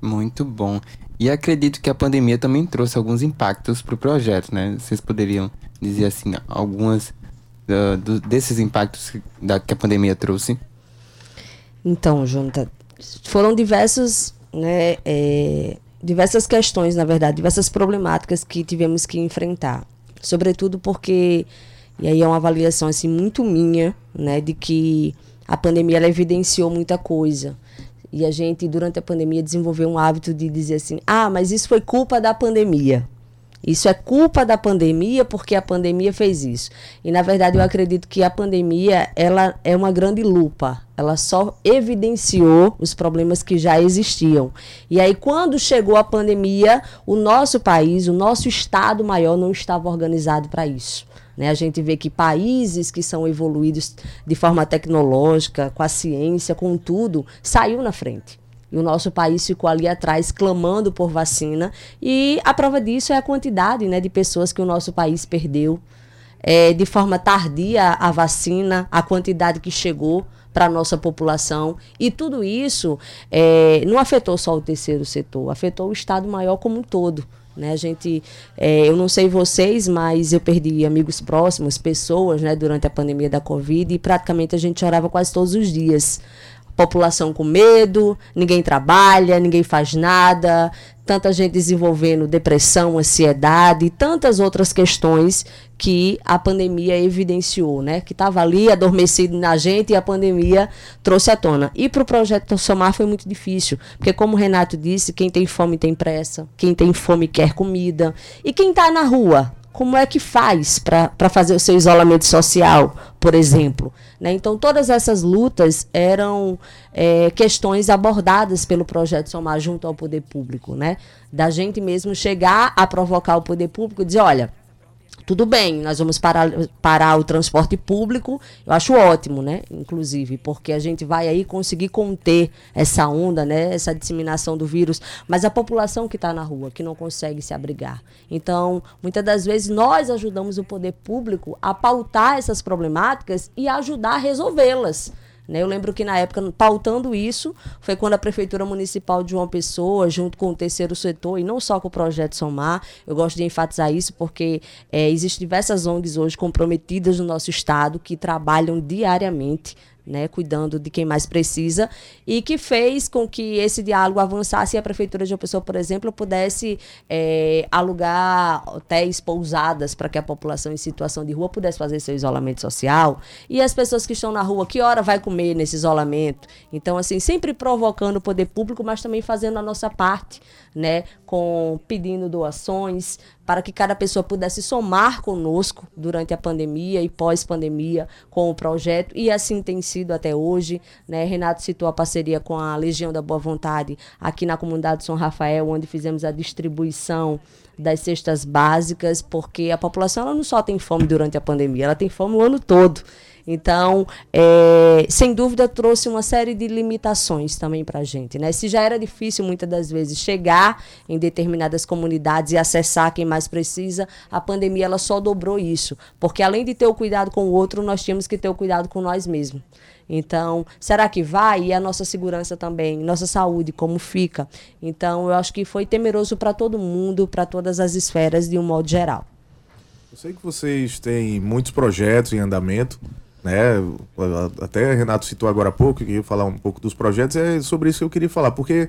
Muito bom. E acredito que a pandemia também trouxe alguns impactos para o projeto, né? Vocês poderiam dizer assim, algumas ah, do- desses impactos que- da, que a pandemia trouxe? Então, Jonathan, foram diversos, né, é, diversas questões, na verdade, diversas problemáticas que tivemos que enfrentar. Sobretudo porque, e aí é uma avaliação assim muito minha, né, de que a pandemia ela evidenciou muita coisa. E a gente, durante a pandemia, desenvolveu um hábito de dizer assim: ah, mas isso foi culpa da pandemia. Isso é culpa da pandemia porque a pandemia fez isso. E na verdade eu acredito que a pandemia ela é uma grande lupa. Ela só evidenciou os problemas que já existiam. E aí quando chegou a pandemia, o nosso país, o nosso estado maior não estava organizado para isso. Né? A gente vê que países que são evoluídos de forma tecnológica, com a ciência, com tudo, saiu na frente. E o nosso país ficou ali atrás clamando por vacina. E a prova disso é a quantidade né, de pessoas que o nosso país perdeu. É, de forma tardia a vacina, a quantidade que chegou para a nossa população. E tudo isso é, não afetou só o terceiro setor, afetou o Estado maior como um todo. Né? A gente, é, eu não sei vocês, mas eu perdi amigos próximos, pessoas, né, durante a pandemia da Covid e praticamente a gente chorava quase todos os dias população com medo, ninguém trabalha, ninguém faz nada, tanta gente desenvolvendo depressão, ansiedade e tantas outras questões que a pandemia evidenciou, né? Que estava ali adormecido na gente e a pandemia trouxe à tona. E para o projeto Somar foi muito difícil, porque como o Renato disse, quem tem fome tem pressa, quem tem fome quer comida. E quem está na rua, como é que faz para fazer o seu isolamento social, por exemplo? Né? Então, todas essas lutas eram é, questões abordadas pelo projeto Somar junto ao poder público, né? Da gente mesmo chegar a provocar o poder público e dizer, olha, tudo bem, nós vamos parar, parar o transporte público, eu acho ótimo, né? Inclusive, porque a gente vai aí conseguir conter essa onda, né? Essa disseminação do vírus, mas a população que está na rua, que não consegue se abrigar. Então, muitas das vezes nós ajudamos o poder público a pautar essas problemáticas e ajudar a resolvê-las. Né? Eu lembro que na época, pautando isso, foi quando a Prefeitura Municipal de João Pessoa, junto com o terceiro setor, e não só com o projeto Somar, eu gosto de enfatizar isso porque é, existem diversas ONGs hoje comprometidas no nosso estado que trabalham diariamente né, cuidando de quem mais precisa, e que fez com que esse diálogo avançasse e a Prefeitura de uma pessoa, por exemplo, pudesse é, alugar hotéis, pousadas, para que a população em situação de rua pudesse fazer seu isolamento social. E as pessoas que estão na rua, que hora vai comer nesse isolamento? Então, assim, sempre provocando o poder público, mas também fazendo a nossa parte, né, com pedindo doações, para que cada pessoa pudesse somar conosco durante a pandemia e pós-pandemia com o projeto, e assim tem sido até hoje. Né? Renato citou a parceria com a Legião da Boa Vontade aqui na comunidade São Rafael, onde fizemos a distribuição das cestas básicas, porque a população ela não só tem fome durante a pandemia, ela tem fome o ano todo. Então, é, sem dúvida, trouxe uma série de limitações também para a gente. Né? Se já era difícil, muitas das vezes, chegar em determinadas comunidades e acessar quem mais precisa, a pandemia ela só dobrou isso. Porque além de ter o cuidado com o outro, nós tínhamos que ter o cuidado com nós mesmos. Então, será que vai? E a nossa segurança também, nossa saúde, como fica? Então, eu acho que foi temeroso para todo mundo, para todas as esferas, de um modo geral. Eu sei que vocês têm muitos projetos em andamento né? Até Renato citou agora há pouco, que ia falar um pouco dos projetos, é sobre isso que eu queria falar, porque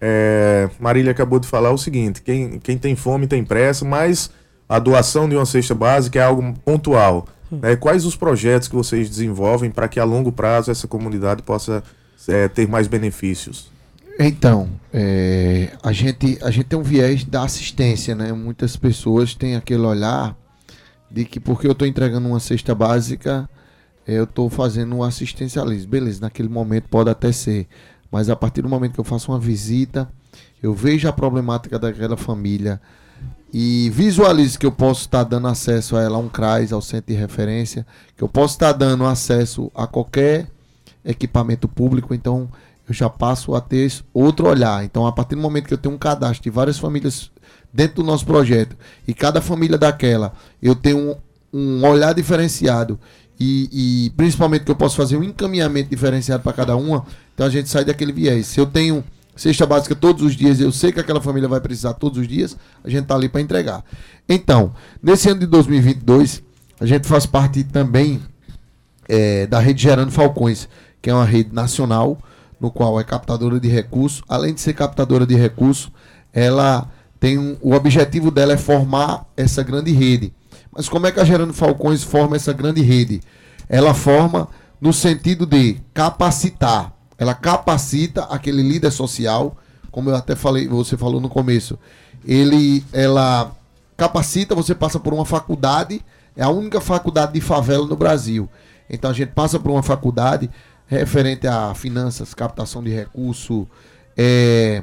é, Marília acabou de falar o seguinte: quem, quem tem fome tem pressa, mas a doação de uma cesta básica é algo pontual. Né? Quais os projetos que vocês desenvolvem para que a longo prazo essa comunidade possa é, ter mais benefícios? Então, é, a, gente, a gente tem um viés da assistência, né? Muitas pessoas têm aquele olhar de que porque eu estou entregando uma cesta básica, eu estou fazendo um assistencialismo. Beleza, naquele momento pode até ser. Mas a partir do momento que eu faço uma visita, eu vejo a problemática daquela família e visualizo que eu posso estar dando acesso a ela, a um CRAS, ao centro de referência, que eu posso estar dando acesso a qualquer equipamento público, então eu já passo a ter outro olhar. Então, a partir do momento que eu tenho um cadastro de várias famílias dentro do nosso projeto, e cada família daquela eu tenho um, um olhar diferenciado e, e, principalmente que eu posso fazer um encaminhamento diferenciado para cada uma, então a gente sai daquele viés. Se eu tenho cesta básica todos os dias, eu sei que aquela família vai precisar todos os dias, a gente tá ali para entregar. Então, nesse ano de 2022, a gente faz parte também é, da rede Gerando Falcões, que é uma rede nacional, no qual é captadora de recursos. Além de ser captadora de recursos, ela tem um, o objetivo dela é formar essa grande rede. Mas como é que a Gerando Falcões forma essa grande rede? Ela forma no sentido de capacitar. ela capacita aquele líder social, como eu até falei, você falou no começo. Ele, ela capacita, você passa por uma faculdade, é a única faculdade de favela no Brasil. Então a gente passa por uma faculdade referente a finanças, captação de recurso, é,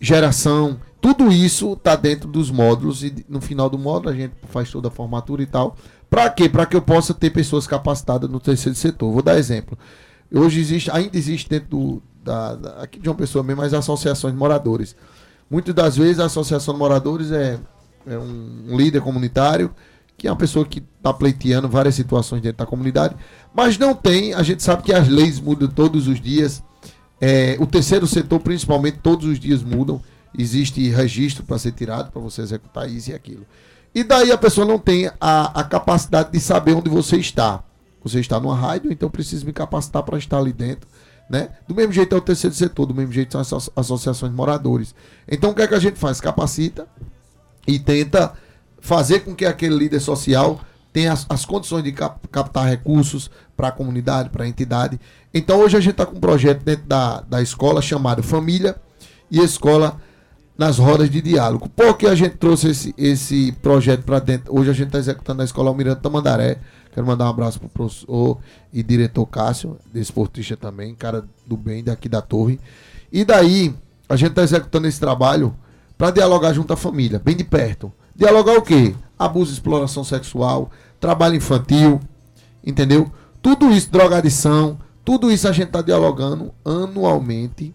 geração, tudo isso está dentro dos módulos e no final do módulo a gente faz toda a formatura e tal. Para quê? Para que eu possa ter pessoas capacitadas no terceiro setor. Vou dar exemplo. Hoje existe, ainda existe dentro do, da, da, aqui de uma pessoa mesmo, as associações de moradores. Muitas das vezes a associação de moradores é, é um, um líder comunitário, que é uma pessoa que está pleiteando várias situações dentro da comunidade, mas não tem, a gente sabe que as leis mudam todos os dias, é, o terceiro setor, principalmente, todos os dias mudam, existe registro para ser tirado, para você executar isso e aquilo. E daí a pessoa não tem a, a capacidade de saber onde você está. Você está numa rádio, então precisa me capacitar para estar ali dentro. Né? Do mesmo jeito é o terceiro setor, do mesmo jeito são as associações de moradores. Então o que é que a gente faz? Capacita e tenta fazer com que aquele líder social tenha as, as condições de cap captar recursos para a comunidade, para a entidade. Então hoje a gente está com um projeto dentro da, da escola chamado Família e Escola nas rodas de diálogo. Por que a gente trouxe esse, esse projeto para dentro? Hoje a gente está executando na Escola Almirante Tamandaré. Quero mandar um abraço para o professor e diretor Cássio, desportista também, cara do bem daqui da torre. E daí, a gente está executando esse trabalho para dialogar junto à família, bem de perto. Dialogar o quê? Abuso e exploração sexual, trabalho infantil, entendeu? Tudo isso, drogadição, tudo isso a gente está dialogando anualmente.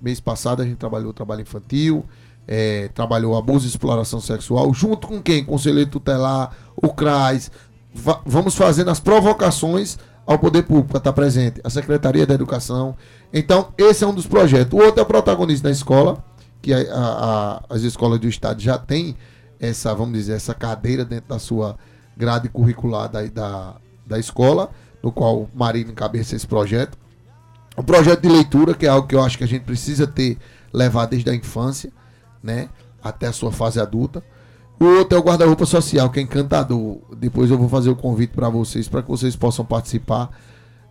Mês passado a gente trabalhou trabalho infantil, é, trabalhou abuso e exploração sexual, junto com quem? Conselheiro tutelar, o CRAS, vamos fazendo as provocações ao poder público estar presente, a Secretaria da Educação. Então, esse é um dos projetos. O outro é o protagonista da escola, que a, a, as escolas do Estado já têm essa, vamos dizer, essa cadeira dentro da sua grade curricular da, da, da escola, no qual Marina encabeça esse projeto. O projeto de leitura, que é algo que eu acho que a gente precisa ter, levar desde a infância, né, até a sua fase adulta. O outro é o guarda-roupa social, que é encantador. Depois eu vou fazer o convite para vocês, para que vocês possam participar,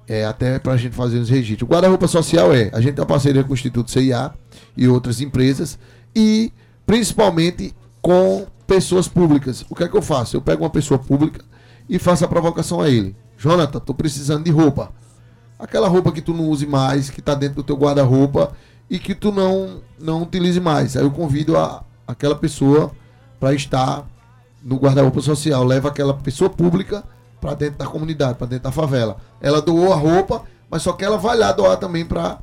é, até para a gente fazer os registros. O guarda-roupa social é, a gente tem uma parceria com o Instituto CIA e outras empresas, e principalmente com pessoas públicas. O que é que eu faço? Eu pego uma pessoa pública e faço a provocação a ele. Jonathan, tô precisando de roupa. Aquela roupa que tu não use mais, que está dentro do teu guarda-roupa e que tu não, não utilize mais. Aí eu convido a, aquela pessoa para estar no guarda-roupa social. Leva aquela pessoa pública para dentro da comunidade, para dentro da favela. Ela doou a roupa, mas só que ela vai lá doar também para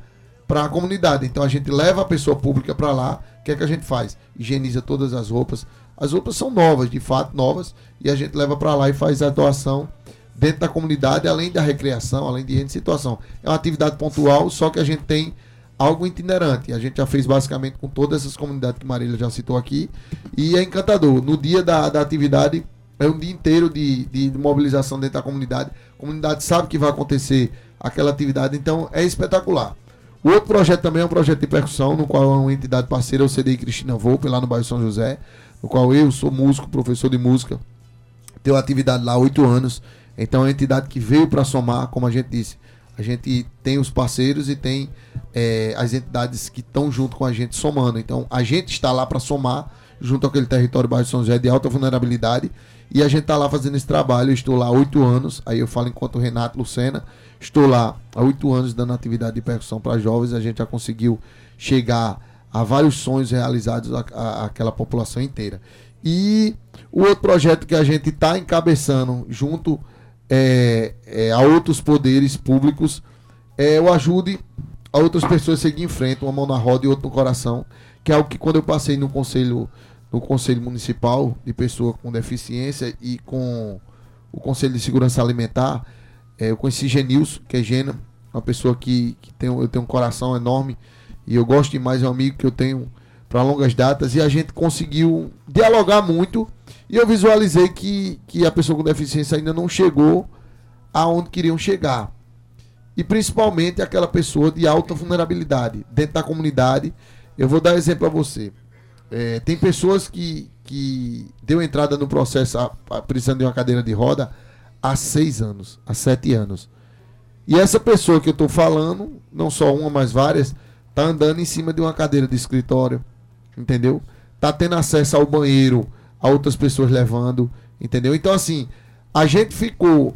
para a comunidade. Então a gente leva a pessoa pública para lá. O que é que a gente faz? Higieniza todas as roupas. As roupas são novas, de fato novas, e a gente leva para lá e faz a doação dentro da comunidade, além da recreação, além de situação. É uma atividade pontual, só que a gente tem algo itinerante. A gente já fez basicamente com todas essas comunidades que Marília já citou aqui. E é encantador. No dia da, da atividade, é um dia inteiro de, de, de, mobilização dentro da comunidade. A comunidade sabe que vai acontecer aquela atividade, então é espetacular. O outro projeto também é um projeto de percussão, no qual é uma entidade parceira, o CDI Cristina Volpe, lá no bairro São José, no qual eu sou músico, professor de música. Tenho atividade lá há oito anos. Então é uma entidade que veio para somar, como a gente disse, a gente tem os parceiros e tem é, as entidades que estão junto com a gente somando. Então a gente está lá para somar junto àquele território baixo São José de alta vulnerabilidade e a gente está lá fazendo esse trabalho. Eu estou lá há oito anos, aí eu falo enquanto Renato Lucena, estou lá há oito anos dando atividade de percussão para jovens. A gente já conseguiu chegar a vários sonhos realizados àquela população inteira. E o outro projeto que a gente está encabeçando junto é, é, a outros poderes públicos, é, o ajude a outras pessoas a seguir em frente, uma mão na roda e outra no coração, que é algo que quando eu passei no conselho, no conselho municipal de pessoa com deficiência e com o conselho de segurança alimentar, é, eu conheci Genilson, que é Gena, uma pessoa que, que tem, eu tenho um coração enorme e eu gosto demais, é um amigo que eu tenho para longas datas e a gente conseguiu dialogar muito e eu visualizei que, que a pessoa com deficiência ainda não chegou aonde queriam chegar. E principalmente aquela pessoa de alta vulnerabilidade dentro da comunidade. Eu vou dar exemplo a você. É, tem pessoas que, que deu entrada no processo a, a, precisando de uma cadeira de roda há seis anos, há sete anos. E essa pessoa que eu estou falando, não só uma, mas várias, tá andando em cima de uma cadeira de escritório, entendeu? Tá tendo acesso ao banheiro, a outras pessoas levando, entendeu? Então, assim, a gente ficou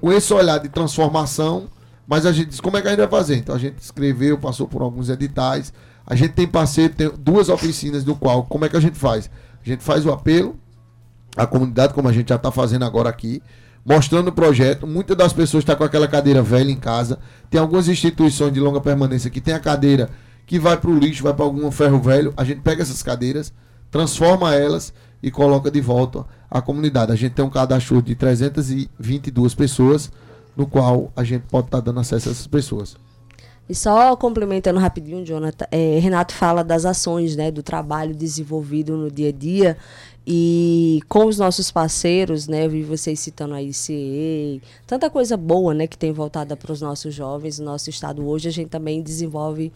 com esse olhar de transformação, mas a gente disse, como é que a gente vai fazer? Então, a gente escreveu, passou por alguns editais, a gente tem parceiro, tem duas oficinas do qual, como é que a gente faz? A gente faz o apelo à comunidade, como a gente já está fazendo agora aqui, mostrando o projeto. Muitas das pessoas estão tá com aquela cadeira velha em casa. Tem algumas instituições de longa permanência que tem a cadeira que vai para o lixo, vai para algum ferro velho. A gente pega essas cadeiras, transforma elas e coloca de volta à comunidade. A gente tem um cadastro de 322 pessoas, no qual a gente pode estar tá dando acesso a essas pessoas. E só complementando rapidinho, Jonathan, é, Renato fala das ações, né, do trabalho desenvolvido no dia a dia e com os nossos parceiros, né, eu vi vocês citando a ICE, tanta coisa boa, né, que tem voltada para os nossos jovens, no nosso estado hoje, a gente também desenvolve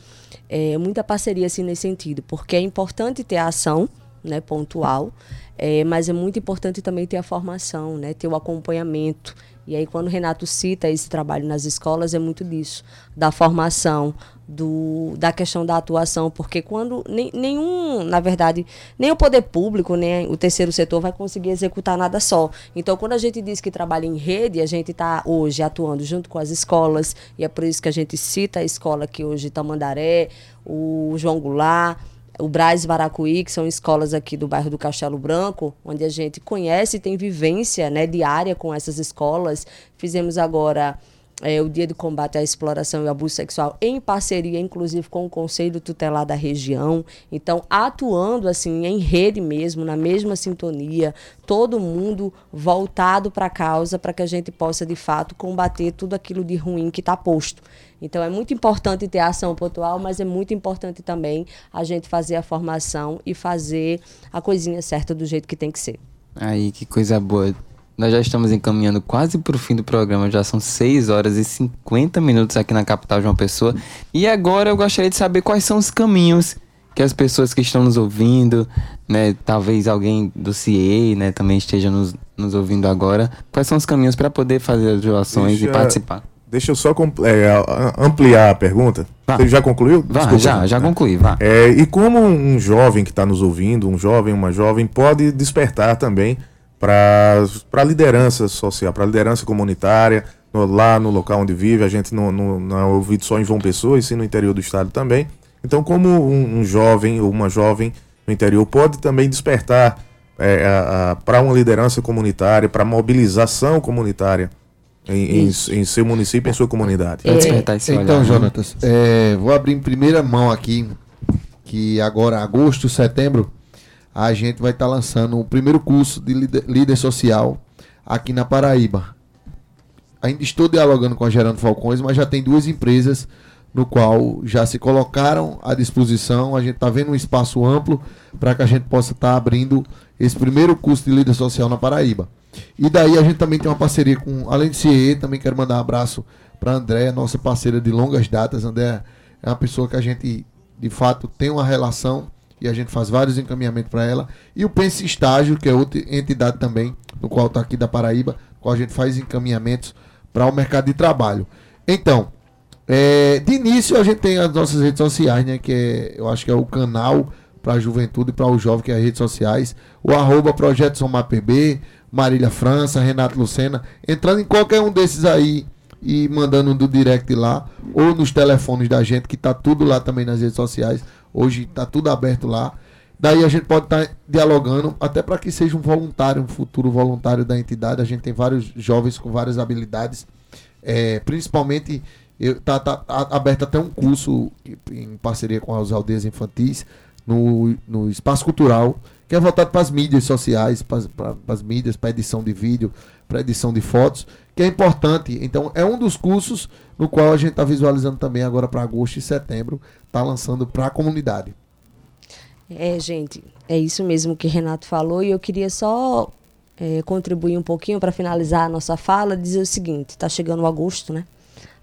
é, muita parceria assim nesse sentido, porque é importante ter a ação, né, pontual, é, mas é muito importante também ter a formação, né, ter o acompanhamento. E aí, quando o Renato cita esse trabalho nas escolas, é muito disso, da formação, do, da questão da atuação, porque quando nem, nenhum, na verdade, nem o poder público, nem o terceiro setor vai conseguir executar nada só. Então, quando a gente diz que trabalha em rede, a gente está hoje atuando junto com as escolas, e é por isso que a gente cita a escola aqui hoje, Tamandaré, o João Goulart, o Braz Baracuí, que são escolas aqui do bairro do Castelo Branco, onde a gente conhece e tem vivência né, diária com essas escolas. Fizemos agora é, o Dia de Combate à Exploração e Abuso Sexual em parceria, inclusive, com o Conselho Tutelar da região. Então, atuando assim em rede mesmo, na mesma sintonia, todo mundo voltado para a causa, para que a gente possa, de fato, combater tudo aquilo de ruim que está posto. Então, é muito importante ter ação pontual, mas é muito importante também a gente fazer a formação e fazer a coisinha certa do jeito que tem que ser. Aí, que coisa boa. Nós já estamos encaminhando quase para o fim do programa, já são 6 horas e 50 minutos aqui na capital de uma pessoa. E agora eu gostaria de saber quais são os caminhos que as pessoas que estão nos ouvindo, né, talvez alguém do CIE, né, também esteja nos, nos ouvindo agora. Quais são os caminhos para poder fazer as doações Deixa... e participar? Deixa eu só é, ampliar a pergunta. Vá. Você já concluiu? Vá, já, já concluí, vá. É, e como um jovem que está nos ouvindo, um jovem, uma jovem, pode despertar também para a liderança social, para a liderança comunitária, no, lá no local onde vive. A gente não, não, não é ouvido só em João Pessoa, e sim no interior do estado também. Então, como um, um jovem ou uma jovem no interior pode também despertar é, para uma liderança comunitária, para mobilização comunitária em, em, em, seu município, em sua comunidade. É, então, olhar, né? Jonatas, é, vou abrir em primeira mão aqui, que agora, agosto, setembro, a gente vai estar tá lançando o primeiro curso de líder, líder, social aqui na Paraíba. Ainda estou dialogando com a Gerando Falcões, mas já tem duas empresas no qual já se colocaram à disposição. A gente está vendo um espaço amplo para que a gente possa estar tá abrindo esse primeiro curso de líder social na Paraíba. E daí a gente também tem uma parceria com, além de CIE, também quero mandar um abraço para a Andréa, nossa parceira de longas datas. André é uma pessoa que a gente, de fato, tem uma relação e a gente faz vários encaminhamentos para ela. E o Pense Estágio, que é outra entidade também, no qual está aqui da Paraíba, qual a gente faz encaminhamentos para o mercado de trabalho. Então, é, de início a gente tem as nossas redes sociais, né? Que é, eu acho que é o canal para a juventude e para o jovem, que é as redes sociais. O arroba Projeto PB, Marília França, Renato Lucena. Entrando em qualquer um desses aí e mandando do direct lá, ou nos telefones da gente, que tá tudo lá também nas redes sociais. Hoje tá tudo aberto lá. Daí a gente pode estar tá dialogando, até para que seja um voluntário, um futuro voluntário da entidade. A gente tem vários jovens com várias habilidades, é, principalmente eu, tá, tá, aberto até um curso em parceria com as aldeias infantis no, no espaço cultural, que é voltado para as mídias sociais, para as mídias, para edição de vídeo, para edição de fotos, que é importante. Então, é um dos cursos no qual a gente está visualizando também agora para agosto e setembro, está lançando para a comunidade. É, gente, é isso mesmo que Renato falou e eu queria só é, contribuir um pouquinho para finalizar a nossa fala, dizer o seguinte: está chegando o agosto, né?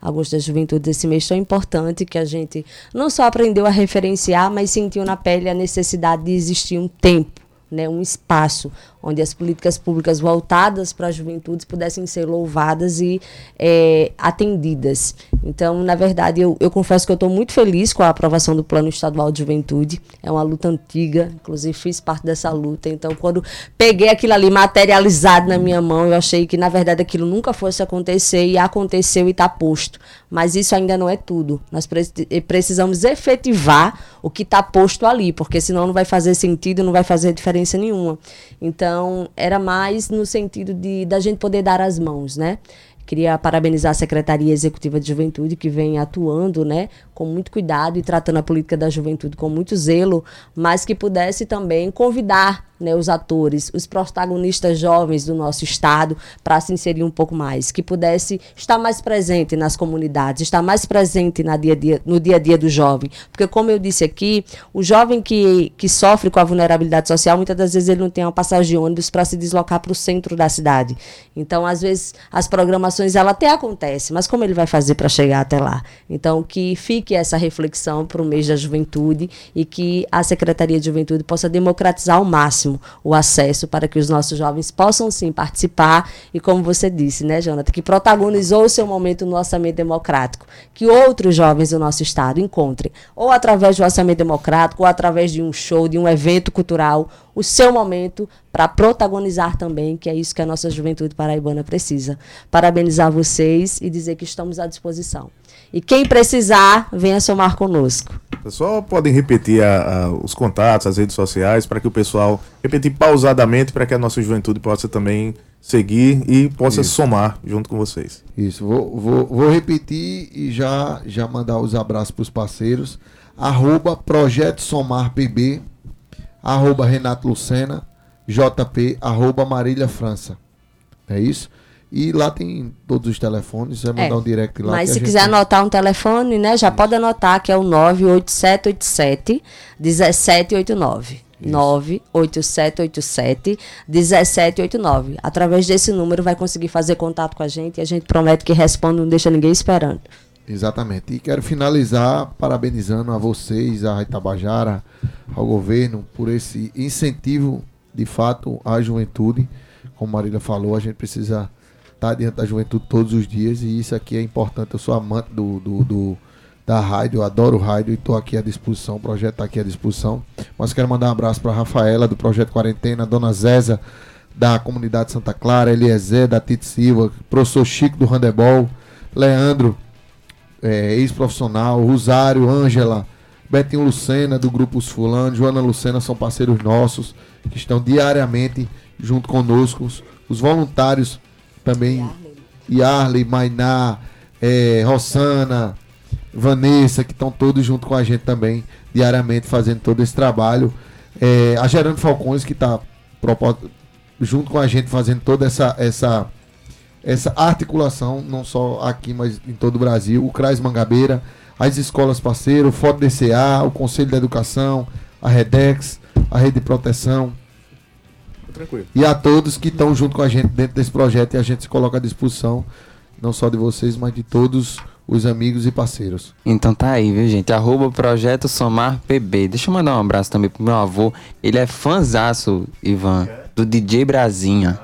Agosto da Juventude, esse mês tão importante que a gente não só aprendeu a referenciar, mas sentiu na pele a necessidade de existir um tempo, né, um espaço onde as políticas públicas voltadas para a juventude pudessem ser louvadas e é, atendidas. Então, na verdade, eu, eu confesso que eu estou muito feliz com a aprovação do Plano Estadual de Juventude. É uma luta antiga, inclusive fiz parte dessa luta. Então, quando peguei aquilo ali materializado na minha mão, eu achei que, na verdade, aquilo nunca fosse acontecer e aconteceu e está posto. Mas isso ainda não é tudo. Nós pre precisamos efetivar o que está posto ali, porque senão não vai fazer sentido, não vai fazer diferença nenhuma. Então, era mais no sentido de da gente poder dar as mãos, né? Queria parabenizar a Secretaria Executiva de Juventude, que vem atuando né, com muito cuidado e tratando a política da juventude com muito zelo, mas que pudesse também convidar né, os atores, os protagonistas jovens do nosso estado para se inserir um pouco mais, que pudesse estar mais presente nas comunidades, estar mais presente dia -dia, no dia a dia do jovem. Porque, como eu disse aqui, o jovem que, que sofre com a vulnerabilidade social, muitas das vezes ele não tem uma passagem de ônibus para se deslocar para o centro da cidade. Então, às vezes, as programações ela até acontecem, mas como ele vai fazer para chegar até lá? Então, que fique essa reflexão para o mês da juventude e que a Secretaria de Juventude possa democratizar ao máximo o acesso para que os nossos jovens possam sim participar e, como você disse, né, Jonathan, que protagonizou o seu momento no orçamento democrático, que outros jovens do nosso estado encontrem, ou através do orçamento democrático, ou através de um show, de um evento cultural, o seu momento para protagonizar também, que é isso que a nossa juventude paraibana precisa. Parabenizar vocês e dizer que estamos à disposição. E quem precisar, venha somar conosco. Pessoal, podem repetir a, a, os contatos, as redes sociais, para que o pessoal repetir pausadamente, para que a nossa juventude possa também seguir e possa Isso. somar junto com vocês. Isso, vou, vou, vou repetir e já, já mandar os abraços para os parceiros. Arroba Projeto Somar PB, arroba Renato Lucena, JP, arroba Marília França. É isso? E lá tem todos os telefones, você vai mandar é, um direct lá. Mas se quiser tem... anotar um telefone, né, já Isso. pode anotar que é o 98787 1789. 98787 1789. Através desse número vai conseguir fazer contato com a gente e a gente promete que responde, não deixa ninguém esperando. Exatamente. E quero finalizar parabenizando a vocês, a Itabajara, ao governo, por esse incentivo, de fato, à juventude. Como Marília falou, a gente precisa estar diante da juventude todos os dias e isso aqui é importante. Eu sou amante do, do, do da rádio, adoro rádio e estou aqui à disposição. O projeto está aqui à disposição. Mas quero mandar um abraço para a Rafaela, do Projeto Quarentena, Dona Zéza, da comunidade Santa Clara, Eliezer, da Tite Silva, professor Chico do Handebol, Leandro, é, ex-profissional, Rosário, Ângela, Betinho Lucena, do Grupo Os Fulano, Joana Lucena são parceiros nossos que estão diariamente junto conosco. Os voluntários também Yarley, Mainá, é, Rossana, Vanessa, que estão todos junto com a gente também, diariamente fazendo todo esse trabalho. É, a Gerando Falcões, que está junto com a gente fazendo toda essa, essa, essa articulação, não só aqui, mas em todo o Brasil. O CRAS Mangabeira, as escolas parceiras, o FOD DCA, o Conselho da Educação, a REDEX, a Rede de Proteção, tranquilo. E a todos que estão junto com a gente dentro desse projeto e a gente se coloca à disposição, não só de vocês, mas de todos os amigos e parceiros. Então tá aí, viu, gente? Arroba Projeto Somar PB. Deixa eu mandar um abraço também pro meu avô. Ele é fãzaço, Ivan, do DJ Brasinha.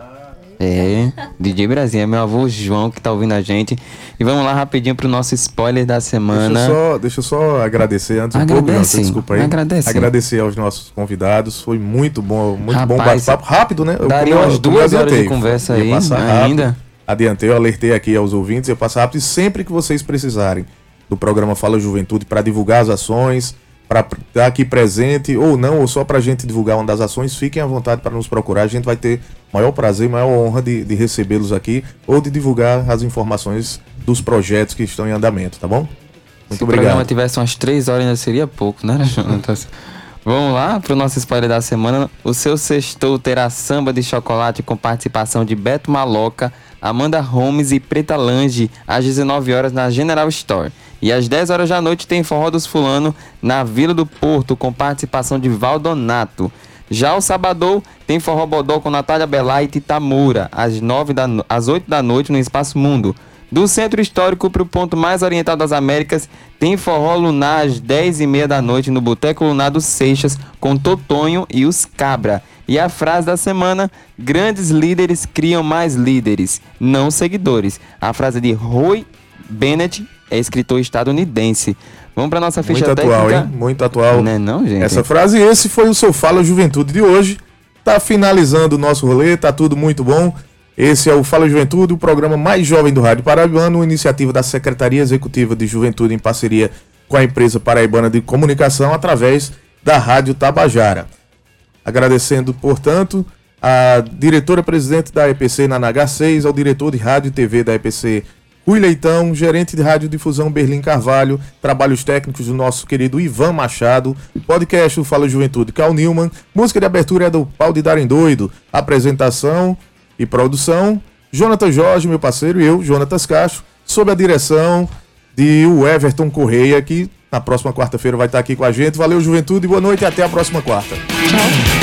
É, DJ Brasil, é meu avô João que tá ouvindo a gente. E vamos lá rapidinho pro nosso spoiler da semana. Deixa eu só, deixa eu só agradecer antes Agradece, um pouco, Jonathan, desculpa aí. Agradece. Agradecer aos nossos convidados. Foi muito bom, muito Rapaz, bom bate-papo. Rápido, né? Eu daria umas duas horas de conversa aí ainda. Rápido. Adiantei, eu alertei aqui aos ouvintes, eu passo rápido e sempre que vocês precisarem do programa Fala Juventude para divulgar as ações, para estar aqui presente ou não, ou só para a gente divulgar uma das ações, fiquem à vontade para nos procurar. A gente vai ter maior prazer, maior honra de, de recebê-los aqui ou de divulgar as informações dos projetos que estão em andamento, tá bom? Muito Se obrigado. Se o programa tivesse umas três horas ainda seria pouco, né, Jonathan? Vamos lá para o nosso spoiler da semana. O seu sextou terá samba de chocolate com participação de Beto Maloca, Amanda Holmes e Preta Lange às 19 horas na General Store. E às 10 horas da noite tem Forró dos Fulano na Vila do Porto com participação de Valdonato. Já o Sabadão tem Forró Bodó com Natália Belay e Titamura às, 9 da, às 8 da noite no Espaço Mundo. Do centro histórico para o ponto mais oriental das Américas, tem forró lunar às 10 e meia da noite no Boteco Lunar dos Seixas, com Totonho e os Cabra. E a frase da semana: grandes líderes criam mais líderes, não seguidores. A frase de Roy Bennett é escritor estadunidense. Vamos para nossa ficha Muito técnica. atual, hein? Muito atual. Não é não, gente? Essa frase, esse foi o seu Fala Juventude de hoje. Tá finalizando o nosso rolê, tá tudo muito bom. Esse é o Fala Juventude, o programa mais jovem do Rádio Paraibano, uma iniciativa da Secretaria Executiva de Juventude em parceria com a empresa paraibana de comunicação através da Rádio Tabajara. Agradecendo, portanto, a diretora-presidente da EPC na NH6, ao diretor de rádio e TV da EPC, Rui Leitão, gerente de radiodifusão Berlim Carvalho, trabalhos técnicos do nosso querido Ivan Machado, podcast do Fala Juventude Cal Newman, música de abertura é do Pau de Darem Doido, apresentação e produção, Jonathan Jorge, meu parceiro, e eu, Jonatas Castro, sob a direção de o Everton Correia, que na próxima quarta-feira vai estar aqui com a gente. Valeu, Juventude, boa noite e até a próxima quarta. Tchau.